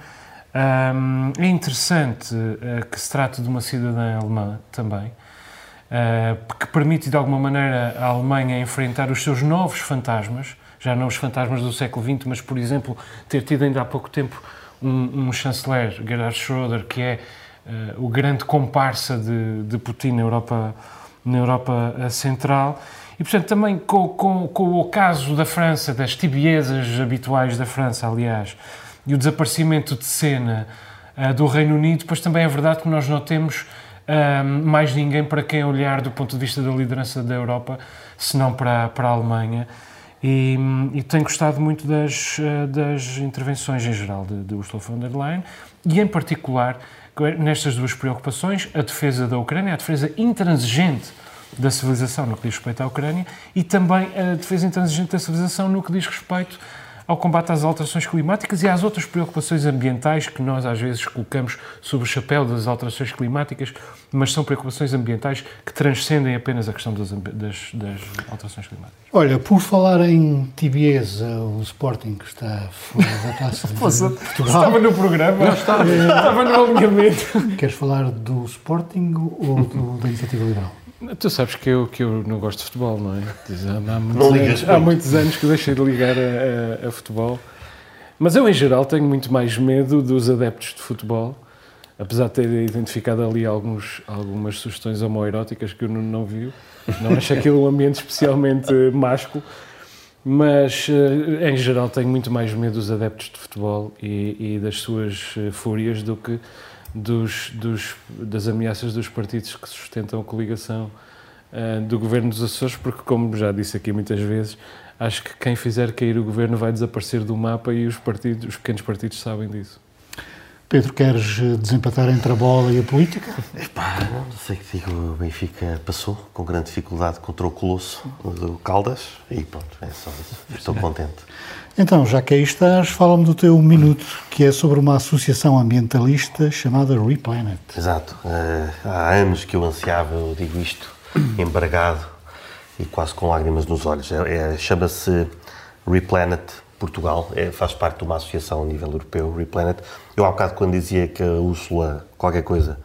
um, é interessante uh, que se trate de uma cidadã alemã também, uh, que permite de alguma maneira à Alemanha enfrentar os seus novos fantasmas, já não os fantasmas do século XX, mas, por exemplo, ter tido ainda há pouco tempo um, um chanceler, Gerhard Schröder, que é uh, o grande comparsa de, de Putin na Europa, na Europa Central. E, portanto, também com, com, com o caso da França, das tibiezas habituais da França, aliás, e o desaparecimento de cena uh, do Reino Unido, pois também é verdade que nós não temos uh, mais ninguém para quem olhar do ponto de vista da liderança da Europa, senão para, para a Alemanha. E, e tenho gostado muito das, uh, das intervenções em geral de, de Ursula von der Leyen e, em particular, nestas duas preocupações, a defesa da Ucrânia, a defesa intransigente da civilização no que diz respeito à Ucrânia e também a defesa intransigente da civilização no que diz respeito ao combate às alterações climáticas e às outras preocupações ambientais que nós às vezes colocamos sob o chapéu das alterações climáticas, mas são preocupações ambientais que transcendem apenas a questão das, das, das alterações climáticas. Olha, por falar em tibieza, o Sporting está fora da taça de <laughs> Portugal. Estava no programa, não estava, <laughs> estava no alinhamento. Queres falar do Sporting ou do, da Iniciativa Liberal? Tu sabes que eu, que eu não gosto de futebol, não é? Há muitos, anos, há muitos anos que deixei de ligar a, a, a, futebol. Mas eu, em geral, tenho muito mais medo dos adeptos de futebol, apesar de ter identificado ali alguns, algumas sugestões homoeróticas que eu não, não viu. Não acho aquilo um ambiente especialmente másculo. Mas, eh, em geral, tenho muito mais medo dos adeptos de futebol e, e das suas eh, fúrias do que dos, dos, das ameaças dos partidos que sustentam a coligação uh, do governo dos Açores, porque, como já disse aqui muitas vezes, acho que quem fizer cair o governo vai desaparecer do mapa e os, partidos, os pequenos partidos sabem disso. Pedro, queres eh, desempatar entre a bola e a política? Epá, não sei que digo, o Benfica passou com grande dificuldade contra o Colosso do Caldas e pronto, é só isso. Estou contente. Então, já que aí estás, fala-me do teu minuto, que é sobre uma associação ambientalista chamada Replanet. Exato. Uh, há anos que eu ansiava, eu digo isto, <clears throat> embargado e quase com lágrimas nos olhos. É, é, Chama-se Replanet Portugal, é, faz parte de uma associação a nível europeu, Replanet. Eu há bocado quando dizia que a Úrsula, qualquer coisa,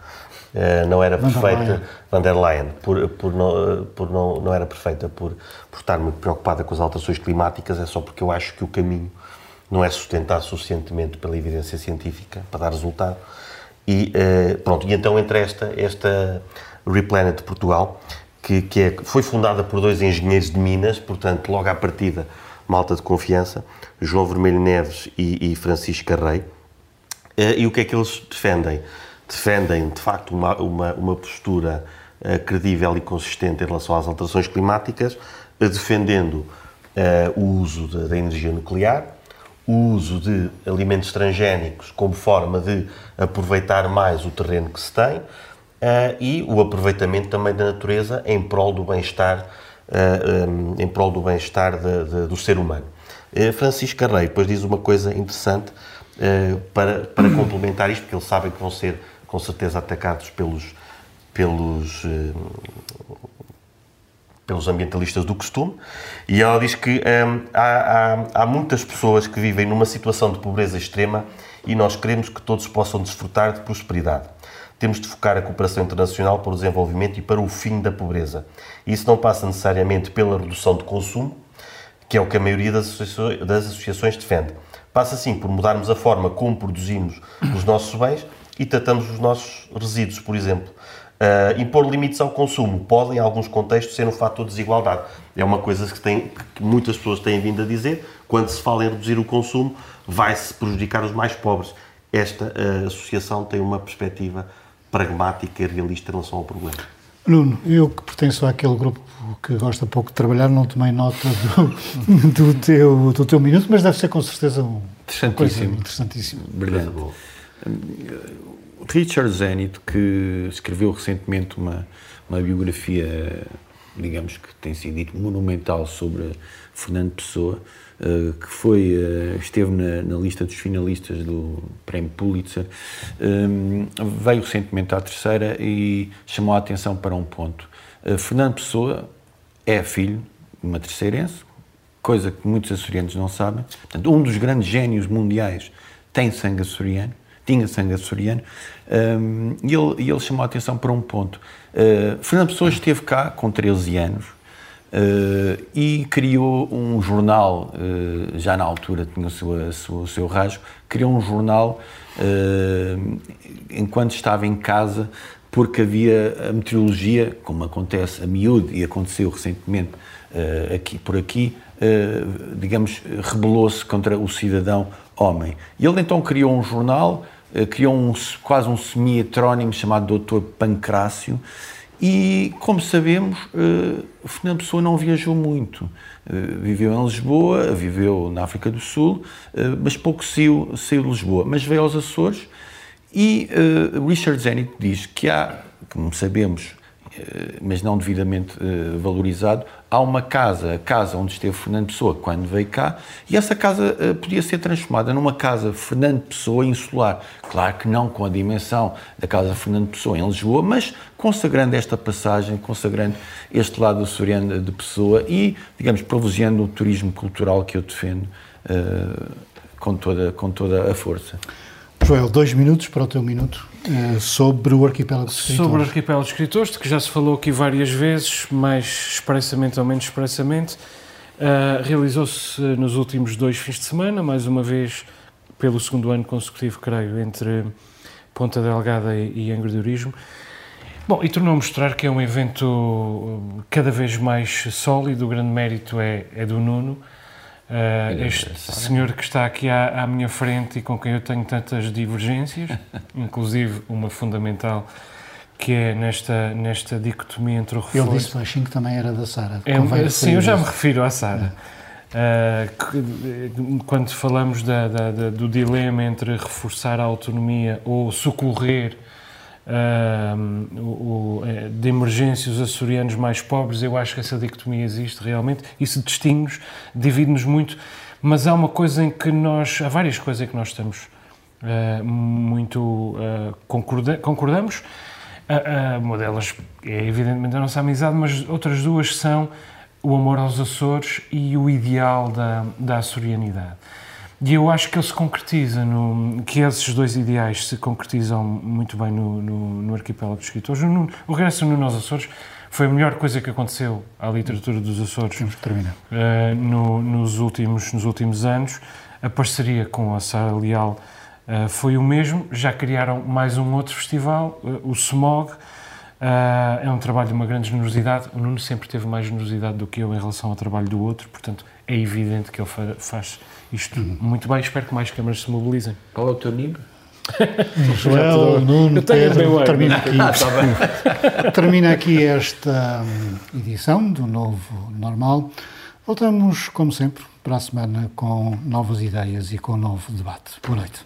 não era perfeita, van der Leyen, por, por, não, por não, não era perfeita por, por estar muito preocupada com as alterações climáticas, é só porque eu acho que o caminho não é sustentado suficientemente pela evidência científica para dar resultado. E uh, pronto, e então entre esta, esta Replanet Portugal, que, que é, foi fundada por dois engenheiros de Minas, portanto, logo à partida, malta de confiança, João Vermelho Neves e, e Francisco Carrei. E o que é que eles defendem? Defendem, de facto, uma, uma, uma postura uh, credível e consistente em relação às alterações climáticas, uh, defendendo uh, o uso da energia nuclear, o uso de alimentos transgénicos como forma de aproveitar mais o terreno que se tem e o aproveitamento também da natureza em prol do bem-estar um, em prol do bem-estar do ser humano. Francisco Carreiro depois diz uma coisa interessante para, para complementar isto, porque eles sabem que vão ser com certeza atacados pelos, pelos, eh, pelos ambientalistas do costume, e ela diz que eh, há, há, há muitas pessoas que vivem numa situação de pobreza extrema e nós queremos que todos possam desfrutar de prosperidade. Temos de focar a cooperação internacional para o desenvolvimento e para o fim da pobreza. Isso não passa necessariamente pela redução de consumo, que é o que a maioria das associações, das associações defende. Passa sim por mudarmos a forma como produzimos os nossos bens e tratamos os nossos resíduos, por exemplo. Uh, impor limites ao consumo pode, em alguns contextos, ser um fator de desigualdade. É uma coisa que, tem, que muitas pessoas têm vindo a dizer. Quando se fala em reduzir o consumo, vai-se prejudicar os mais pobres. Esta uh, associação tem uma perspectiva pragmática e realista em relação ao problema. Nuno, eu que pertenço àquele grupo que gosta pouco de trabalhar, não tomei nota do, do, teu, do teu minuto, mas deve ser com certeza um interessantíssimo. interessantíssimo. Brilhante. Richard Zenit, que escreveu recentemente uma, uma biografia, digamos que tem sido monumental sobre Fernando Pessoa, uh, que foi, uh, esteve na, na, lista dos finalistas do Prémio Pulitzer, um, veio recentemente à terceira e chamou a atenção para um ponto. Fernando Pessoa é filho de uma terceirense, coisa que muitos açorianos não sabem. Portanto, um dos grandes génios mundiais tem sangue açoriano, tinha sangue açoriano, um, e, ele, ele chamou a atenção para um ponto. Uh, Fernando Pessoa esteve cá com 13 anos uh, e criou um jornal, uh, já na altura tinha o seu, o seu rasgo, criou um jornal enquanto estava em casa, porque havia a meteorologia, como acontece a miúdo e aconteceu recentemente aqui, por aqui, digamos, rebelou-se contra o cidadão homem. E ele então criou um jornal, criou um, quase um semi-heterónimo chamado Dr. Pancrácio, e, como sabemos, uh, Fernando Pessoa não viajou muito. Uh, viveu em Lisboa, viveu na África do Sul, mas pouco saiu, saiu de Lisboa. Mas veio aos Açores e Richard Zenit diz que há, como sabemos, eh, mas não devidamente eh, valorizado, há uma casa, a casa onde esteve Fernando Pessoa quando veio cá, e essa casa eh, podia ser transformada numa casa Fernando Pessoa insular. Claro que não com a dimensão da casa Fernando Pessoa em Lisboa, mas consagrando esta passagem, consagrando este lado açoriano de Pessoa e, digamos, privilegiando o turismo cultural que eu defendo com, toda, com toda a força. Joel, dois minutos para o teu minuto. Eh, sobre o arquipélago de escritores. Sobre o arquipélago de escritores, de que já se falou aqui várias vezes, mais expressamente ou menos expressamente. Uh, Realizou-se nos últimos dois fins de semana, mais uma vez pelo segundo ano consecutivo, creio, entre Ponta Delgada e, Angra do Urismo. Bom, e tornou a mostrar que é um evento cada vez mais sólido, o grande mérito é, é do Nuno, Uh, este senhor que está aqui à, à, minha frente e com quem eu tenho tantas divergências, <laughs> inclusive uma fundamental que é nesta, nesta dicotomia entre o reforço... Ele disse baixinho que também era da Sara. É, sim, eu já me refiro à Sara. É. Uh, quando falamos da, da, da, do dilema entre reforçar a autonomia ou socorrer uh, o, é, de emergência os açorianos mais pobres, eu acho que essa dicotomia existe realmente. Isso distingue-nos, divide-nos muito, mas há uma coisa em que nós, há várias coisas em que nós estamos uh, muito uh, concorda concordamos. uma delas é evidentemente a nossa amizade, mas outras duas são o amor aos Açores e o ideal da, da açorianidade. E eu acho que ele se concretiza, no, que esses dois ideais se concretizam muito bem no, no, no arquipélago dos escritores. No, o regresso no Nos Açores foi a melhor coisa que aconteceu à literatura dos Açores Temos que terminar. Uh, no, nos, últimos, nos últimos anos. A parceria com a Sara Leal uh, foi o mesmo. Já criaram mais um outro festival, uh, o SMOG. é um trabalho de uma grande generosidade. O Nuno sempre teve mais generosidade do que eu em relação ao trabalho do outro, portanto é evidente que ele faz isto. Muito bem, espero que mais câmaras se mobilizem. Qual é o teu nível? Joel, Nuno, Pedro, termina aqui, ah, tá <laughs> termina aqui esta hum, edição do Novo Normal. Voltamos, como sempre, para a semana com novas ideias e com um novo debate. Boa noite.